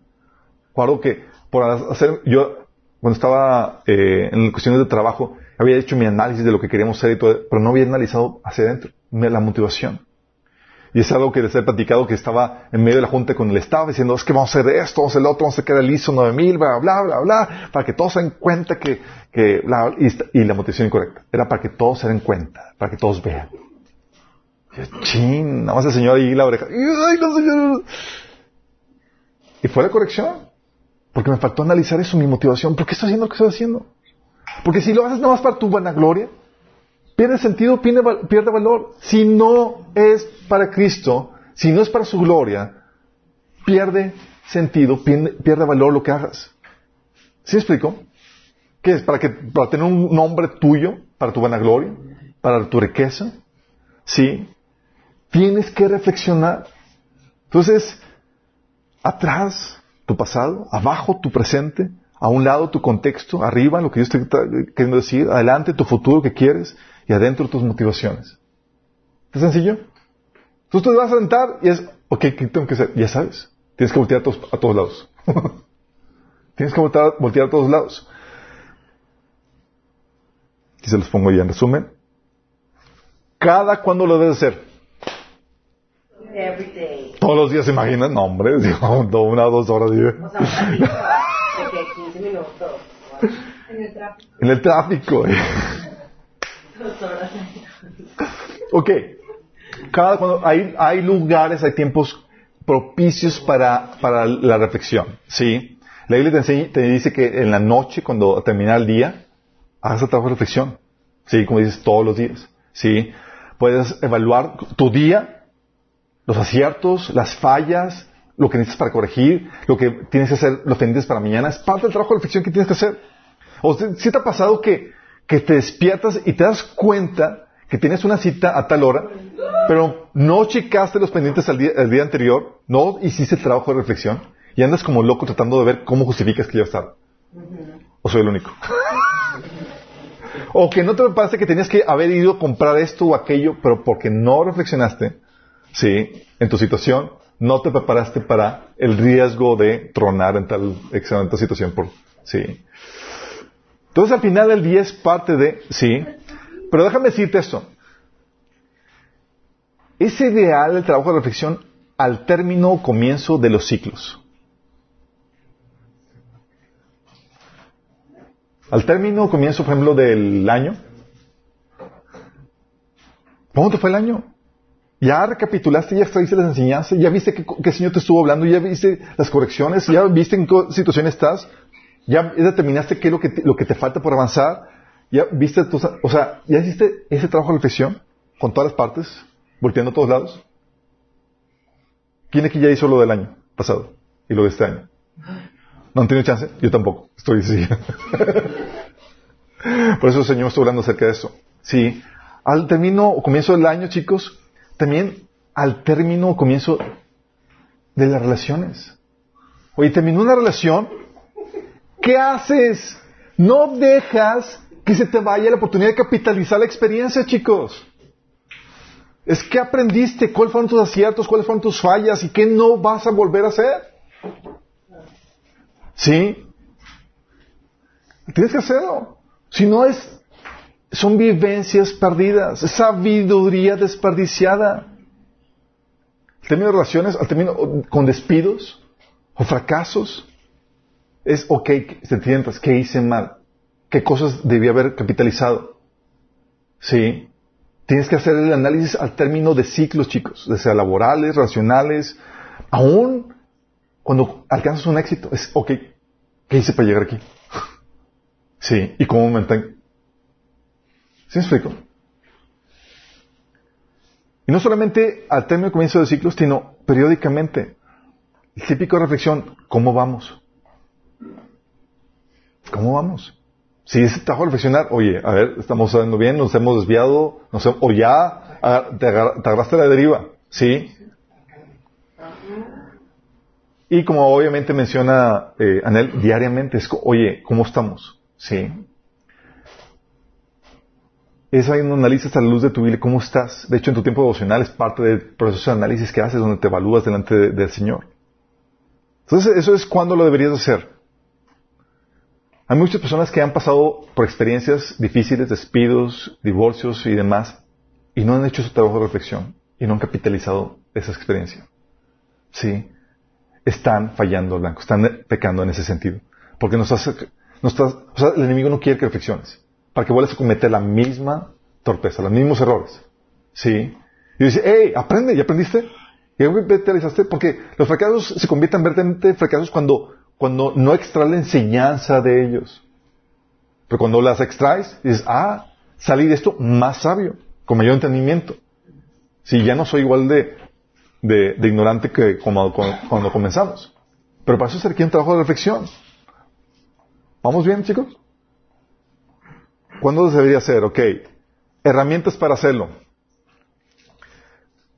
[SPEAKER 2] Recuerdo que por hacer, yo cuando estaba eh, en cuestiones de trabajo, había hecho mi análisis de lo que queríamos hacer y todo, pero no había analizado hacia adentro, la motivación. Y es algo que les he platicado que estaba en medio de la junta con el Estado diciendo, es que vamos a hacer esto, vamos a hacer lo otro, vamos a sacar el ISO 9000, bla, bla, bla, bla, para que todos se den cuenta que, que y, y, la motivación incorrecta. Era para que todos se den cuenta, para que todos vean. Chin, nada más el Señor ahí la oreja. Ay, no, Señor. Y fue la corrección. Porque me faltó analizar eso, mi motivación. ¿Por qué estoy haciendo lo que estoy haciendo? Porque si lo haces nada más para tu vanagloria, pierde sentido, pierde, valor. Si no es para Cristo, si no es para su gloria, pierde sentido, pierde, valor lo que hagas. ¿Sí explico? ¿Qué es? ¿Para, que, ¿Para tener un nombre tuyo? ¿Para tu vanagloria? ¿Para tu riqueza? ¿Sí? Tienes que reflexionar. Entonces, atrás tu pasado, abajo tu presente, a un lado tu contexto, arriba lo que Dios te está queriendo decir, adelante tu futuro que quieres y adentro tus motivaciones. ¿Es sencillo? Tú te vas a sentar y es, ok, ¿qué tengo que hacer? Ya sabes. Tienes que voltear a todos, a todos lados. Tienes que voltear, voltear a todos lados. Y se los pongo ya en resumen. Cada cuando lo debes hacer. Todos los días se imaginan, no hombre, una o dos horas. O sea, de 15 minutos. En el tráfico. En el tráfico. Ok. Cada cuando hay, hay lugares, hay tiempos propicios para, para la reflexión. ¿Sí? La Biblia te, te, dice que en la noche, cuando termina el día, hagas el trabajo de reflexión. ¿Sí? Como dices, todos los días. ¿Sí? Puedes evaluar tu día los aciertos, las fallas, lo que necesitas para corregir, lo que tienes que hacer, los pendientes para mañana, es parte del trabajo de reflexión que tienes que hacer. O si te ha pasado que, que te despiertas y te das cuenta que tienes una cita a tal hora, pero no checaste los pendientes al día, día anterior, no hiciste el trabajo de reflexión y andas como loco tratando de ver cómo justificas que ya está. ¿O soy el único? o que no te parece que tenías que haber ido a comprar esto o aquello, pero porque no reflexionaste, ¿sí? En tu situación, no te preparaste para el riesgo de tronar en tal excelente situación, por, ¿sí? Entonces al final del día es parte de, ¿sí? Pero déjame decirte esto. Es ideal el trabajo de reflexión al término o comienzo de los ciclos. Al término o comienzo, por ejemplo, del año. ¿Cómo te fue el año? Ya recapitulaste, ya extraíste las enseñanzas, ya viste que, Señor te estuvo hablando, ya viste las correcciones, ya viste en qué situación estás. Ya determinaste qué es lo que te, lo que te falta por avanzar. Ya viste, tus, o sea, ya hiciste ese trabajo de reflexión con todas las partes, volteando a todos lados. ¿Quién aquí ya hizo lo del año pasado y lo de este año? ¿No han tenido chance? Yo tampoco. Estoy así. Por eso el Señor está hablando acerca de eso. Sí. Al término o comienzo del año, chicos, también al término o comienzo de las relaciones. Oye, terminó una relación, ¿qué haces? No dejas que se te vaya la oportunidad de capitalizar la experiencia, chicos. Es que aprendiste, cuáles fueron tus aciertos, cuáles fueron tus fallas y qué no vas a volver a hacer. ¿Sí? Tienes que hacerlo. Si no es, son vivencias perdidas, es sabiduría desperdiciada. Al término de relaciones, al término con despidos o fracasos, es ok, te entiendas, ¿qué hice mal? ¿Qué cosas debí haber capitalizado? Sí. Tienes que hacer el análisis al término de ciclos, chicos, de sea laborales, racionales, aún cuando alcanzas un éxito, es, ok, ¿qué hice para llegar aquí? sí, y cómo me mantengo. ¿Sí me explico? Y no solamente al término de comienzo de ciclos, sino periódicamente. El típico reflexión, ¿cómo vamos? ¿Cómo vamos? Si es trabajo reflexionar, oye, a ver, estamos sabiendo bien, nos hemos desviado, nos o ya ah, te, agarraste la deriva, ¿sí? Y como obviamente menciona eh, Anel, diariamente es, oye, ¿cómo estamos? ¿Sí? Es ahí donde analizas a la luz de tu vida cómo estás. De hecho, en tu tiempo devocional es parte del proceso de análisis que haces donde te evalúas delante del Señor. Entonces, eso es cuando lo deberías hacer. Hay muchas personas que han pasado por experiencias difíciles, despidos, divorcios y demás, y no han hecho su trabajo de reflexión y no han capitalizado esa experiencia. Sí, están fallando blanco, están pecando en ese sentido. Porque no estás, no estás, o sea, el enemigo no quiere que reflexiones, para que vuelvas a cometer la misma torpeza, los mismos errores. Sí. Y dice, hey, aprende, ¿ya aprendiste? ¿Ya capitalizaste? Porque los fracasos se convierten verdaderamente en fracasos cuando cuando no extraes la enseñanza de ellos. Pero cuando las extraes, dices, ah, salí de esto más sabio, con mayor entendimiento. Si ya no soy igual de, de, ignorante que como, cuando comenzamos. Pero para eso se requiere un trabajo de reflexión. ¿Vamos bien, chicos? ¿Cuándo debería ser? Ok. Herramientas para hacerlo.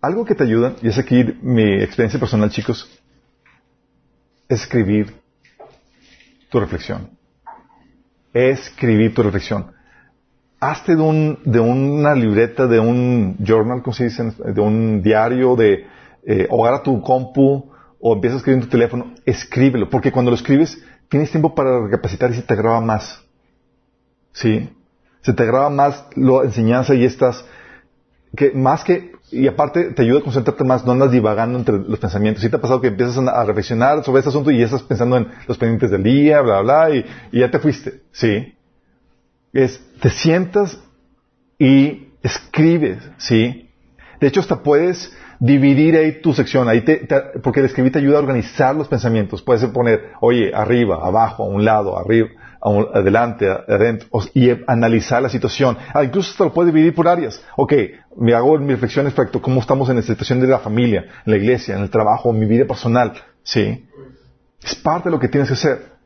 [SPEAKER 2] Algo que te ayuda, y es aquí mi experiencia personal, chicos, escribir tu reflexión. Escribir tu reflexión. Hazte de, un, de una libreta, de un journal, ¿cómo se dice? De un diario, de, eh, agarra tu compu, o empiezas a escribir en tu teléfono, escríbelo, porque cuando lo escribes, tienes tiempo para recapacitar y se te graba más. ¿Sí? Se te graba más la enseñanza y estás, que más que y aparte te ayuda a concentrarte más, no andas divagando entre los pensamientos. Si te ha pasado que empiezas a reflexionar sobre este asunto y ya estás pensando en los pendientes del día, bla, bla, y, y ya te fuiste, ¿sí? Es, te sientas y escribes, ¿sí? De hecho, hasta puedes dividir ahí tu sección, ahí te, porque el escribir te ayuda a organizar los pensamientos. Puedes poner, oye, arriba, abajo, a un lado, arriba, adelante, adentro, y analizar la situación. Ah, incluso hasta lo puedes dividir por áreas. Ok, me hago mi reflexión respecto a cómo estamos en la situación de la familia, en la iglesia, en el trabajo, en mi vida personal. Sí. Es parte de lo que tienes que hacer.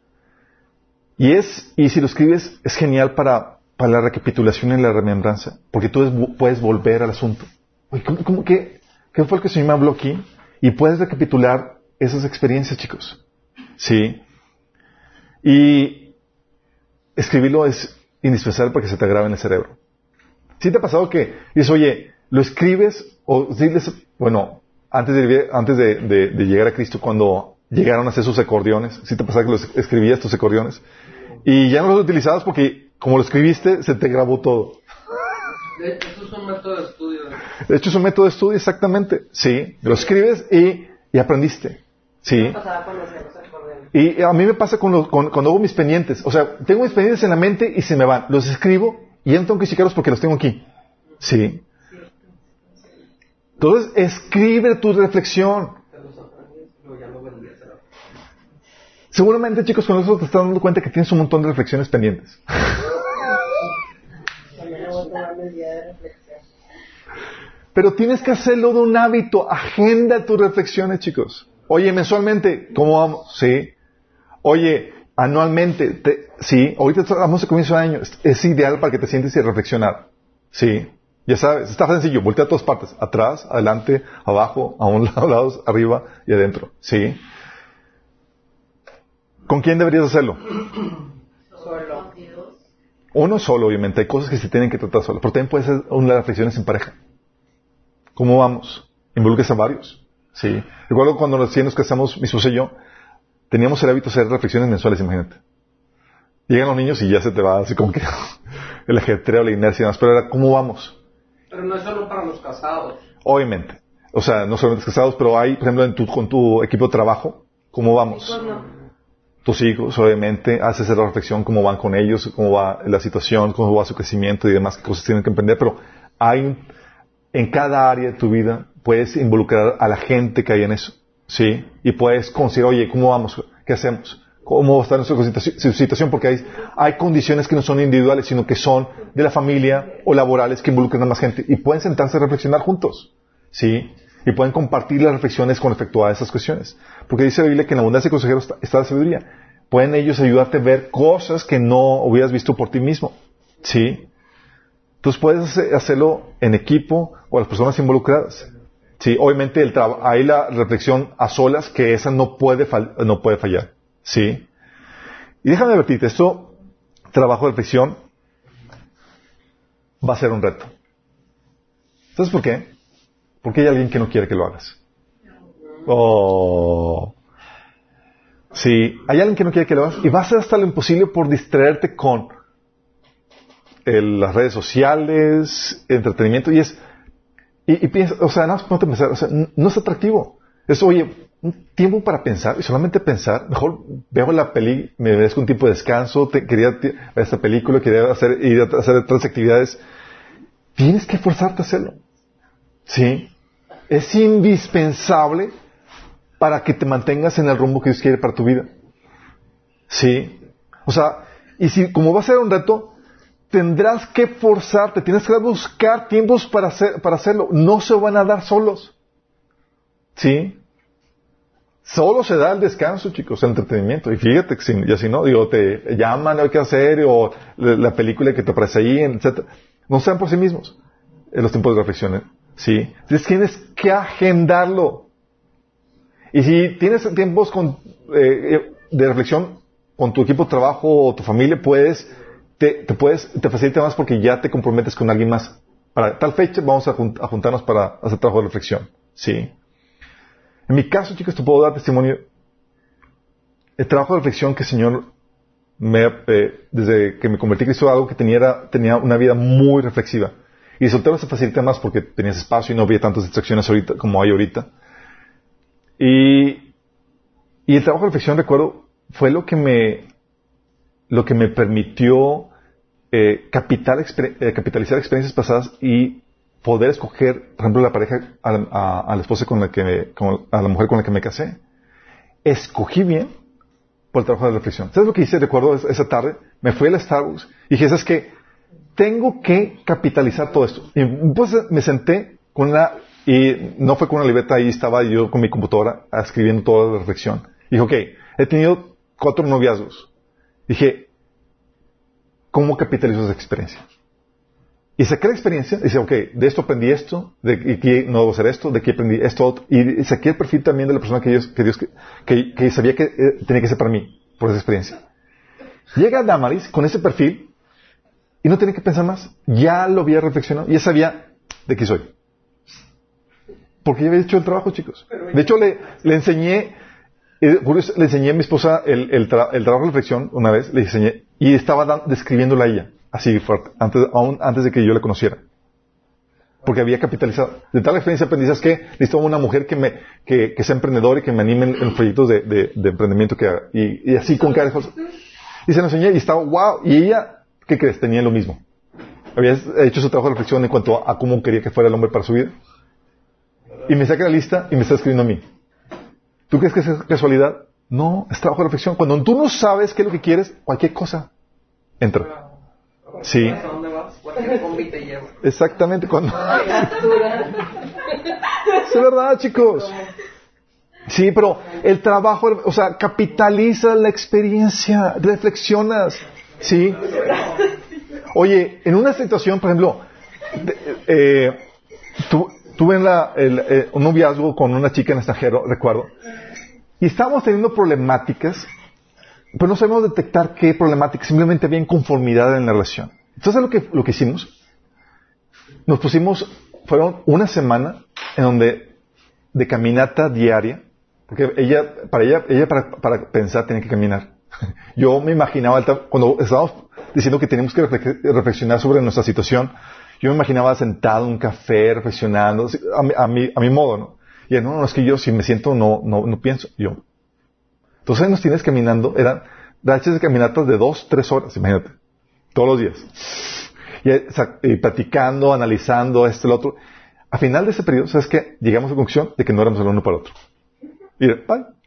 [SPEAKER 2] Y es, y si lo escribes, es genial para, para la recapitulación y la remembranza, porque tú puedes volver al asunto. Oye, ¿cómo, cómo, qué, qué fue lo que Señor me habló aquí? Y puedes recapitular esas experiencias, chicos. Sí. Y escribirlo es indispensable para que se te grabe en el cerebro. ¿Sí te ha pasado que dices, oye, lo escribes o dices, bueno, antes de, antes de, llegar a Cristo, cuando llegaron a hacer sus acordeones, ¿sí te pasaba que los escribías tus acordeones? Y ya no los utilizabas porque como lo escribiste, se te grabó todo.
[SPEAKER 1] De hecho, es un método de estudio.
[SPEAKER 2] De hecho, es un método de estudio, exactamente. Sí, lo escribes y, y aprendiste. Sí. Y a mí me pasa con cuando hago mis pendientes. O sea, tengo mis pendientes en la mente y se me van. Los escribo y ya no tengo que porque los tengo aquí. Sí. Entonces, escribe tu reflexión. Seguramente, chicos, con eso te estás dando cuenta que tienes un montón de reflexiones pendientes. Pero tienes que hacerlo de un hábito. Agenda tus reflexiones, chicos. Oye, mensualmente, ¿cómo vamos? Sí. Oye, anualmente, te, sí. Ahorita estamos a comienzo de año. Es, ideal para que te sientes y reflexionar. Sí. Ya sabes, está sencillo. Voltea a todas partes. Atrás, adelante, abajo, a un lado, lados, arriba y adentro. Sí. ¿Con quién deberías hacerlo?
[SPEAKER 4] Solo.
[SPEAKER 2] Uno solo, obviamente. Hay cosas que se tienen que tratar solo. Pero también puede ser una de reflexiones en pareja. ¿Cómo vamos? Involucres a varios. Sí. Recuerdo cuando recién nos casamos, mi esposa y yo, teníamos el hábito de hacer reflexiones mensuales, imagínate. Llegan los niños y ya se te va así como que el ajetreo, la inercia y demás. Pero era, ¿cómo vamos?
[SPEAKER 3] Pero no es solo para los casados.
[SPEAKER 2] Obviamente. O sea, no solamente los casados, pero hay, por ejemplo, en tu, con tu equipo de trabajo, ¿cómo vamos? Tus hijos, obviamente, haces la reflexión, cómo van con ellos, cómo va la situación, cómo va su crecimiento y demás, qué cosas tienen que emprender. Pero hay, en cada área de tu vida, puedes involucrar a la gente que hay en eso. ¿Sí? Y puedes considerar, oye, ¿cómo vamos? ¿Qué hacemos? ¿Cómo va a estar nuestra situación? Porque hay, hay condiciones que no son individuales, sino que son de la familia o laborales que involucran a más gente. Y pueden sentarse a reflexionar juntos. ¿Sí? Y pueden compartir las reflexiones con respecto a esas cuestiones. Porque dice la Biblia que en la abundancia de consejeros está, la sabiduría. Pueden ellos ayudarte a ver cosas que no hubieras visto por ti mismo. ¿Sí? Entonces puedes hacerlo en equipo o a las personas involucradas. Sí, obviamente el hay la reflexión a solas que esa no puede, no puede fallar. Sí. Y déjame advertirte, esto, trabajo de reflexión, va a ser un reto. ¿Sabes por qué? Porque hay alguien que no quiere que lo hagas. Oh. Sí, hay alguien que no quiere que lo hagas y va a hasta lo imposible por distraerte con las redes sociales, entretenimiento y es y, piensa, o sea, no, no te pensar, o sea, no es atractivo. Es, oye, un tiempo para pensar y solamente pensar, mejor veo la peli, me merezco un tiempo de descanso, quería ver esta película, quería hacer, ir a hacer otras actividades. Tienes que forzarte a hacerlo. ¿Sí? Es indispensable para que te mantengas en el rumbo que Dios quiere para tu vida. ¿Sí? O sea, y si, como va a ser un reto, tendrás que forzarte, tienes que buscar tiempos para, hacer, para hacerlo. No se van a dar solos. ¿Sí? Solo se da el descanso, chicos, el entretenimiento. Y fíjate que si, ya si no, digo, te llaman, hay que hacer, o la película que te aparece ahí, etc. No sean por sí mismos en los tiempos de reflexión. ¿eh? ¿Sí? Entonces tienes que agendarlo. Y si tienes tiempos con, eh, de reflexión con tu equipo de trabajo o tu familia, puedes te, puedes, te facilita más porque ya te comprometes con alguien más. Para tal fecha vamos a, juntarnos para hacer trabajo de reflexión. Sí. En mi caso, chicos, te puedo dar testimonio. El trabajo de reflexión que el Señor me, eh, desde que me convertí hizo algo que tenía, tenía una vida muy reflexiva. Y el soltero se facilita más porque tenías espacio y no había tantas distracciones ahorita como hay ahorita. Y, y el trabajo de reflexión, recuerdo, fue lo que me, lo que me permitió eh, eh, capitalizar experiencias pasadas y poder escoger, por ejemplo, la pareja a la, esposa con la que, a la mujer con la que me casé. Escogí bien por el trabajo de reflexión. ¿Sabes lo que hice? Recuerdo esa tarde, me fui a Starbucks y dije, ¿sabes qué? Tengo que capitalizar todo esto. Y pues me senté con la, y no fue con una libreta, ahí estaba yo con mi computadora escribiendo toda la reflexión. Y dije, ok, he tenido cuatro noviazgos. Dije, ¿cómo capitalizo esa experiencia? Y saqué la experiencia, y dice, ok, de esto aprendí esto, de aquí no debo hacer esto, de aquí aprendí esto, otro, y saqué el perfil también de la persona que Dios, que, Dios, que, que sabía que eh, tenía que ser para mí, por esa experiencia. Llega Damaris con ese perfil, y no tenía que pensar más, ya lo había reflexionado, ya sabía de qué soy. Porque ya había hecho el trabajo, chicos. De hecho, le, le enseñé le enseñé a mi esposa el, trabajo de reflexión una vez, le enseñé, y estaba describiéndola a ella, así fuerte, antes, aún antes de que yo la conociera. Porque había capitalizado. De tal experiencia aprendí, que necesito una mujer que me, que, sea emprendedora y que me anime en, los proyectos de, de, emprendimiento que haga. Y, así con cosa. Y se lo enseñé y estaba, wow. Y ella, ¿qué crees? Tenía lo mismo. Había hecho su trabajo de reflexión en cuanto a, cómo quería que fuera el hombre para su vida. Y me saca la lista y me está escribiendo a mí. ¿Tú crees que es casualidad? No, es trabajo de reflexión. Cuando tú no sabes qué es lo que quieres, cualquier cosa entra. Sí. Exactamente. Cuando... es verdad, chicos. Sí, pero el trabajo, o sea, capitaliza la experiencia, reflexionas. Sí. Oye, en una situación, por ejemplo, eh, tu- tuve la- eh, un noviazgo con una chica en extranjero, recuerdo, y estábamos teniendo problemáticas, pero no sabemos detectar qué problemáticas, simplemente había inconformidad en la relación. Entonces, lo que, lo que hicimos, nos pusimos, fueron una semana en donde de caminata diaria, porque ella, para ella, ella para, para pensar tenía que caminar. Yo me imaginaba, cuando estábamos diciendo que teníamos que refle- reflexionar sobre nuestra situación, yo me imaginaba sentado en un café, reflexionando, a, mi, a, mi, modo, ¿no? Y ella, no, no, es que yo si me siento no, no, no pienso. Yo. Entonces nos tienes caminando, eran rachas de caminatas de dos, tres horas, imagínate, todos los días. Y, eh, sa- y platicando, analizando esto y lo otro. A final de ese periodo, ¿sabes qué? Llegamos a la conclusión de que no éramos el uno para el otro. Y, bye.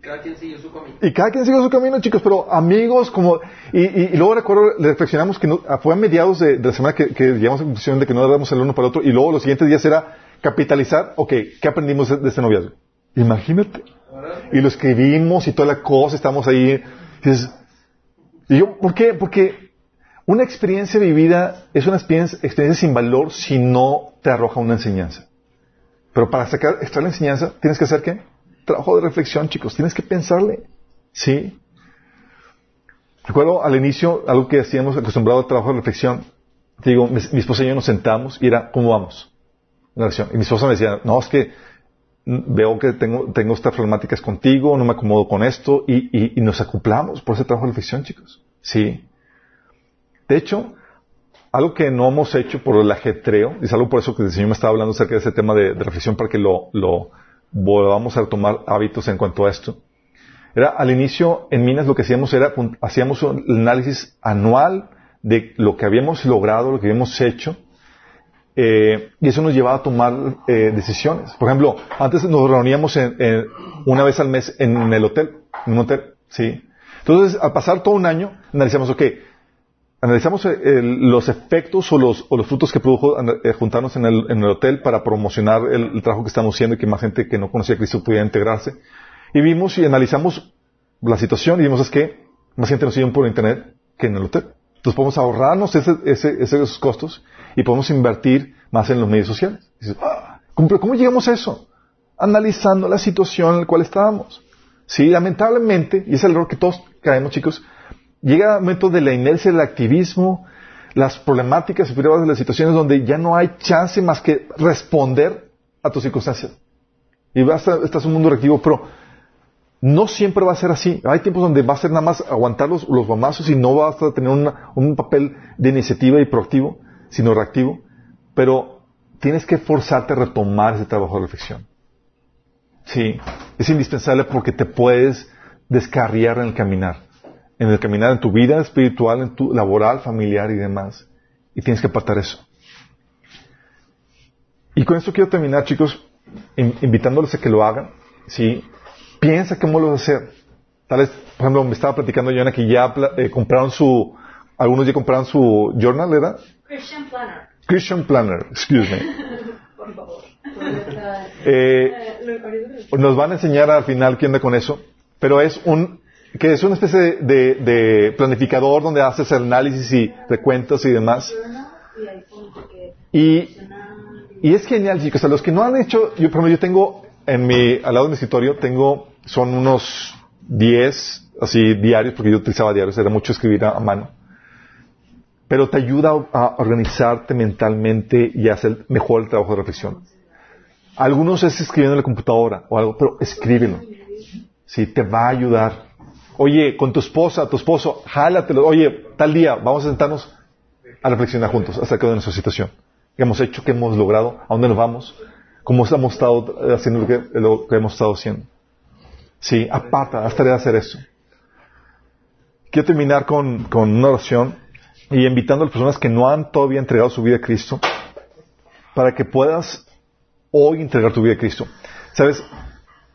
[SPEAKER 3] Y cada quien sigue su camino.
[SPEAKER 2] Y cada quien sigue su camino, chicos, pero amigos, como, y, y- y luego recuerdo, reflexionamos que no- ah, fue a mediados de, de la semana que, que llegamos a la conclusión de que no éramos el uno para el otro, y luego los siguientes días era capitalizar, ok, ¿qué aprendimos de, de este noviazgo? Imagínate. Y lo escribimos y toda la cosa, estamos ahí. Y, dices- y yo, ¿por qué? Porque una experiencia vivida es una experiencia, experiencia sin valor si no te arroja una enseñanza. Pero para sacar, extraer la enseñanza, tienes que hacer qué? Trabajo de reflexión, chicos. Tienes que pensarle. ¿Sí? Recuerdo al inicio, algo que hacíamos acostumbrado al trabajo de reflexión. Te digo, mi, mi esposa y yo nos sentamos y era, ¿cómo vamos? Relación. Y mi esposa me decía, no, es que veo que tengo, tengo estas problemáticas contigo, no me acomodo con esto, y, y- y nos acoplamos por ese trabajo de reflexión, chicos. Sí. De hecho, algo que no hemos hecho por el ajetreo, y es algo por eso que el Señor me estaba hablando acerca de ese tema de, de reflexión para que lo, lo volvamos a retomar hábitos en cuanto a esto. Era al inicio en Minas lo que hacíamos era hacíamos un análisis anual de lo que habíamos logrado, lo que habíamos hecho, eh, y eso nos llevaba a tomar eh, decisiones. Por ejemplo, antes nos reuníamos en- una vez al mes en el hotel, en un hotel, sí. Entonces, al pasar todo un año, analizamos, ok, analizamos eh, el- los efectos o los, o los frutos que produjo eh, juntarnos en el, en el hotel para promocionar el, trabajo que estamos haciendo y que más gente que no conocía a Cristo pudiera integrarse. Y vimos y analizamos la situación y vimos es que más gente nos siguen por internet que en el hotel. Entonces podemos ahorrarnos ese- ese- esos costos y podemos invertir más en los medios sociales. "Ah, ¿cómo, pero ¿cómo llegamos a eso? Analizando la situación en la cual estábamos. Sí, lamentablemente, y es el error que todos caemos, chicos, llega el momento de la inercia del activismo, las problemáticas y pruebas de las situaciones donde ya no hay chance más que responder a tus circunstancias. Y vas a, estás en un mundo reactivo, pero no siempre va a ser así. Hay tiempos donde va a ser nada más aguantar los, los y no vas a tener una- un papel de iniciativa y proactivo, sino reactivo. Pero tienes que forzarte a retomar ese trabajo de reflexión. Sí, es indispensable porque te puedes descarriar en el caminar. En el caminar en tu vida espiritual, en tu laboral, familiar y demás. Y tienes que apartar eso. Y con esto quiero terminar, chicos, in- invitándoles a que lo hagan. Sí, piensa cómo lo vas a hacer. Tal vez, por ejemplo, me estaba platicando Joana que ya eh, compraron su, algunos ya compraron su journal, ¿verdad?
[SPEAKER 5] Christian Planner,
[SPEAKER 2] Christian Planner, excuse me.
[SPEAKER 5] por favor.
[SPEAKER 2] Eh, nos van a enseñar al final qué onda con eso, pero es un, que es una especie de, de- planificador donde haces análisis y recuentas y demás.
[SPEAKER 5] Y
[SPEAKER 2] Y, es genial, chicos. A los que no han hecho, yo, por ejemplo, yo tengo en mi, al lado de mi escritorio, tengo, son unos 10, así, diarios, porque yo utilizaba diarios, era mucho escribir a, a mano. Pero te ayuda a organizarte mentalmente y a hacer mejor el trabajo de reflexión. Algunos es escribiendo en la computadora o algo, pero escríbelo. Sí, te va a ayudar. Oye, con tu esposa, tu esposo, jálatelo. Oye, tal día, vamos a sentarnos a reflexionar juntos acerca de nuestra situación. ¿Qué hemos hecho? ¿Qué hemos logrado? ¿A dónde nos vamos? ¿Cómo hemos estado haciendo lo que, lo que hemos estado haciendo? Sí, haz tarea de hacer eso. Quiero terminar con, con una oración y invitando a las personas que no han todavía entregado su vida a Cristo para que puedas hoy entregar tu vida a Cristo. Sabes,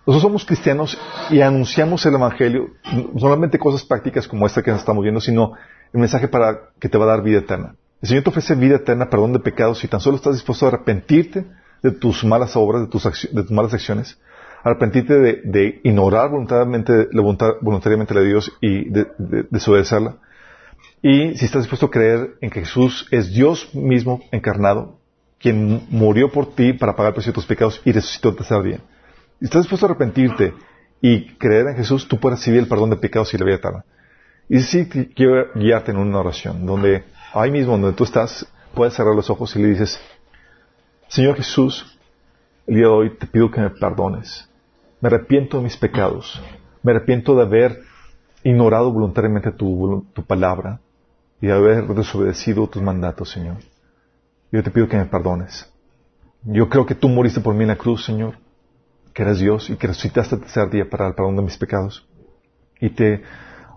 [SPEAKER 2] nosotros somos cristianos y anunciamos el Evangelio, no solamente cosas prácticas como esta que nos estamos viendo, sino el mensaje para que te va a dar vida eterna. El Señor te ofrece vida eterna, perdón de pecados, si tan solo estás dispuesto a arrepentirte de tus malas obras, de tus, de tus malas acciones, arrepentirte de, de ignorar voluntariamente, voluntariamente de Dios y de, de- desobedecerla. Y si estás dispuesto a creer en que Jesús es Dios mismo encarnado, quien murió por ti para pagar el precio tus pecados y resucitó el tercer. Si estás dispuesto a arrepentirte y creer en Jesús, tú puedes recibir el perdón de pecados y la vida eterna. Y sí quiero guiarte en una oración, donde ahí mismo donde tú estás, puedes cerrar los ojos y le dices, Señor Jesús, el día de hoy te pido que me perdones. Me arrepiento de mis pecados. Me arrepiento de haber ignorado voluntariamente tu, tu palabra y de haber desobedecido tus mandatos, Señor. Yo te pido que me perdones. Yo creo que tú moriste por mí en la cruz, Señor, que eres Dios y que resucitaste el tercer día para el perdón de mis pecados. Y te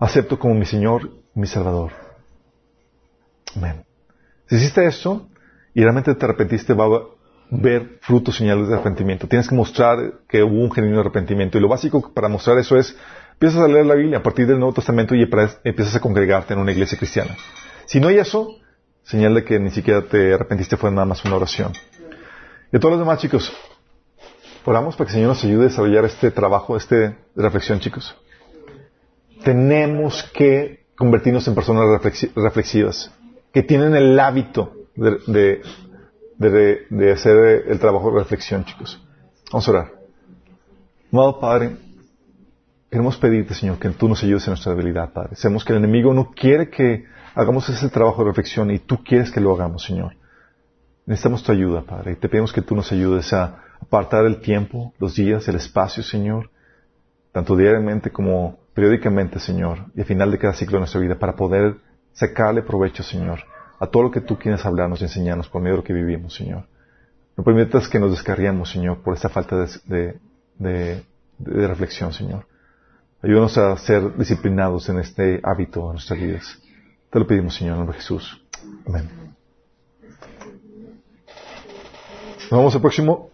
[SPEAKER 2] acepto como mi Señor mi Salvador. Amén. Si hiciste esto y realmente te arrepentiste, va a ver frutos, señales de arrepentimiento. Tienes que mostrar que hubo un genuino arrepentimiento. Y lo básico para mostrar eso es, empiezas a leer la Biblia a partir del Nuevo Testamento y empiezas a congregarte en una iglesia cristiana. Si no hay eso, señal de que ni siquiera te arrepentiste fue nada más una oración. Y a todos los demás, chicos, oramos para que el Señor nos ayude a desarrollar este trabajo, de reflexión, chicos. Tenemos que convertirnos en personas reflexi- reflexivas, que tienen el hábito de, de, de- de hacer el trabajo de reflexión, chicos. Vamos a orar. Amado Padre, queremos pedirte, Señor, que tú nos ayudes en nuestra debilidad, Padre. Sabemos que el enemigo no quiere que hagamos ese trabajo de reflexión y tú quieres que lo hagamos, Señor. Necesitamos tu ayuda, Padre, y te pedimos que tú nos ayudes a apartar el tiempo, los días, el espacio, Señor, tanto diariamente como periódicamente, Señor, y al final de cada ciclo de nuestra vida, para poder sacarle provecho, Señor, a todo lo que tú quieres hablarnos y enseñarnos por medio de lo que vivimos, Señor. No permitas que nos descarriemos, Señor, por esta falta de, de- de- de reflexión, Señor. Ayúdanos a ser disciplinados en este hábito de nuestras vidas. Te lo pedimos, Señor, en nombre de Jesús. Amén. Nos vemos el próximo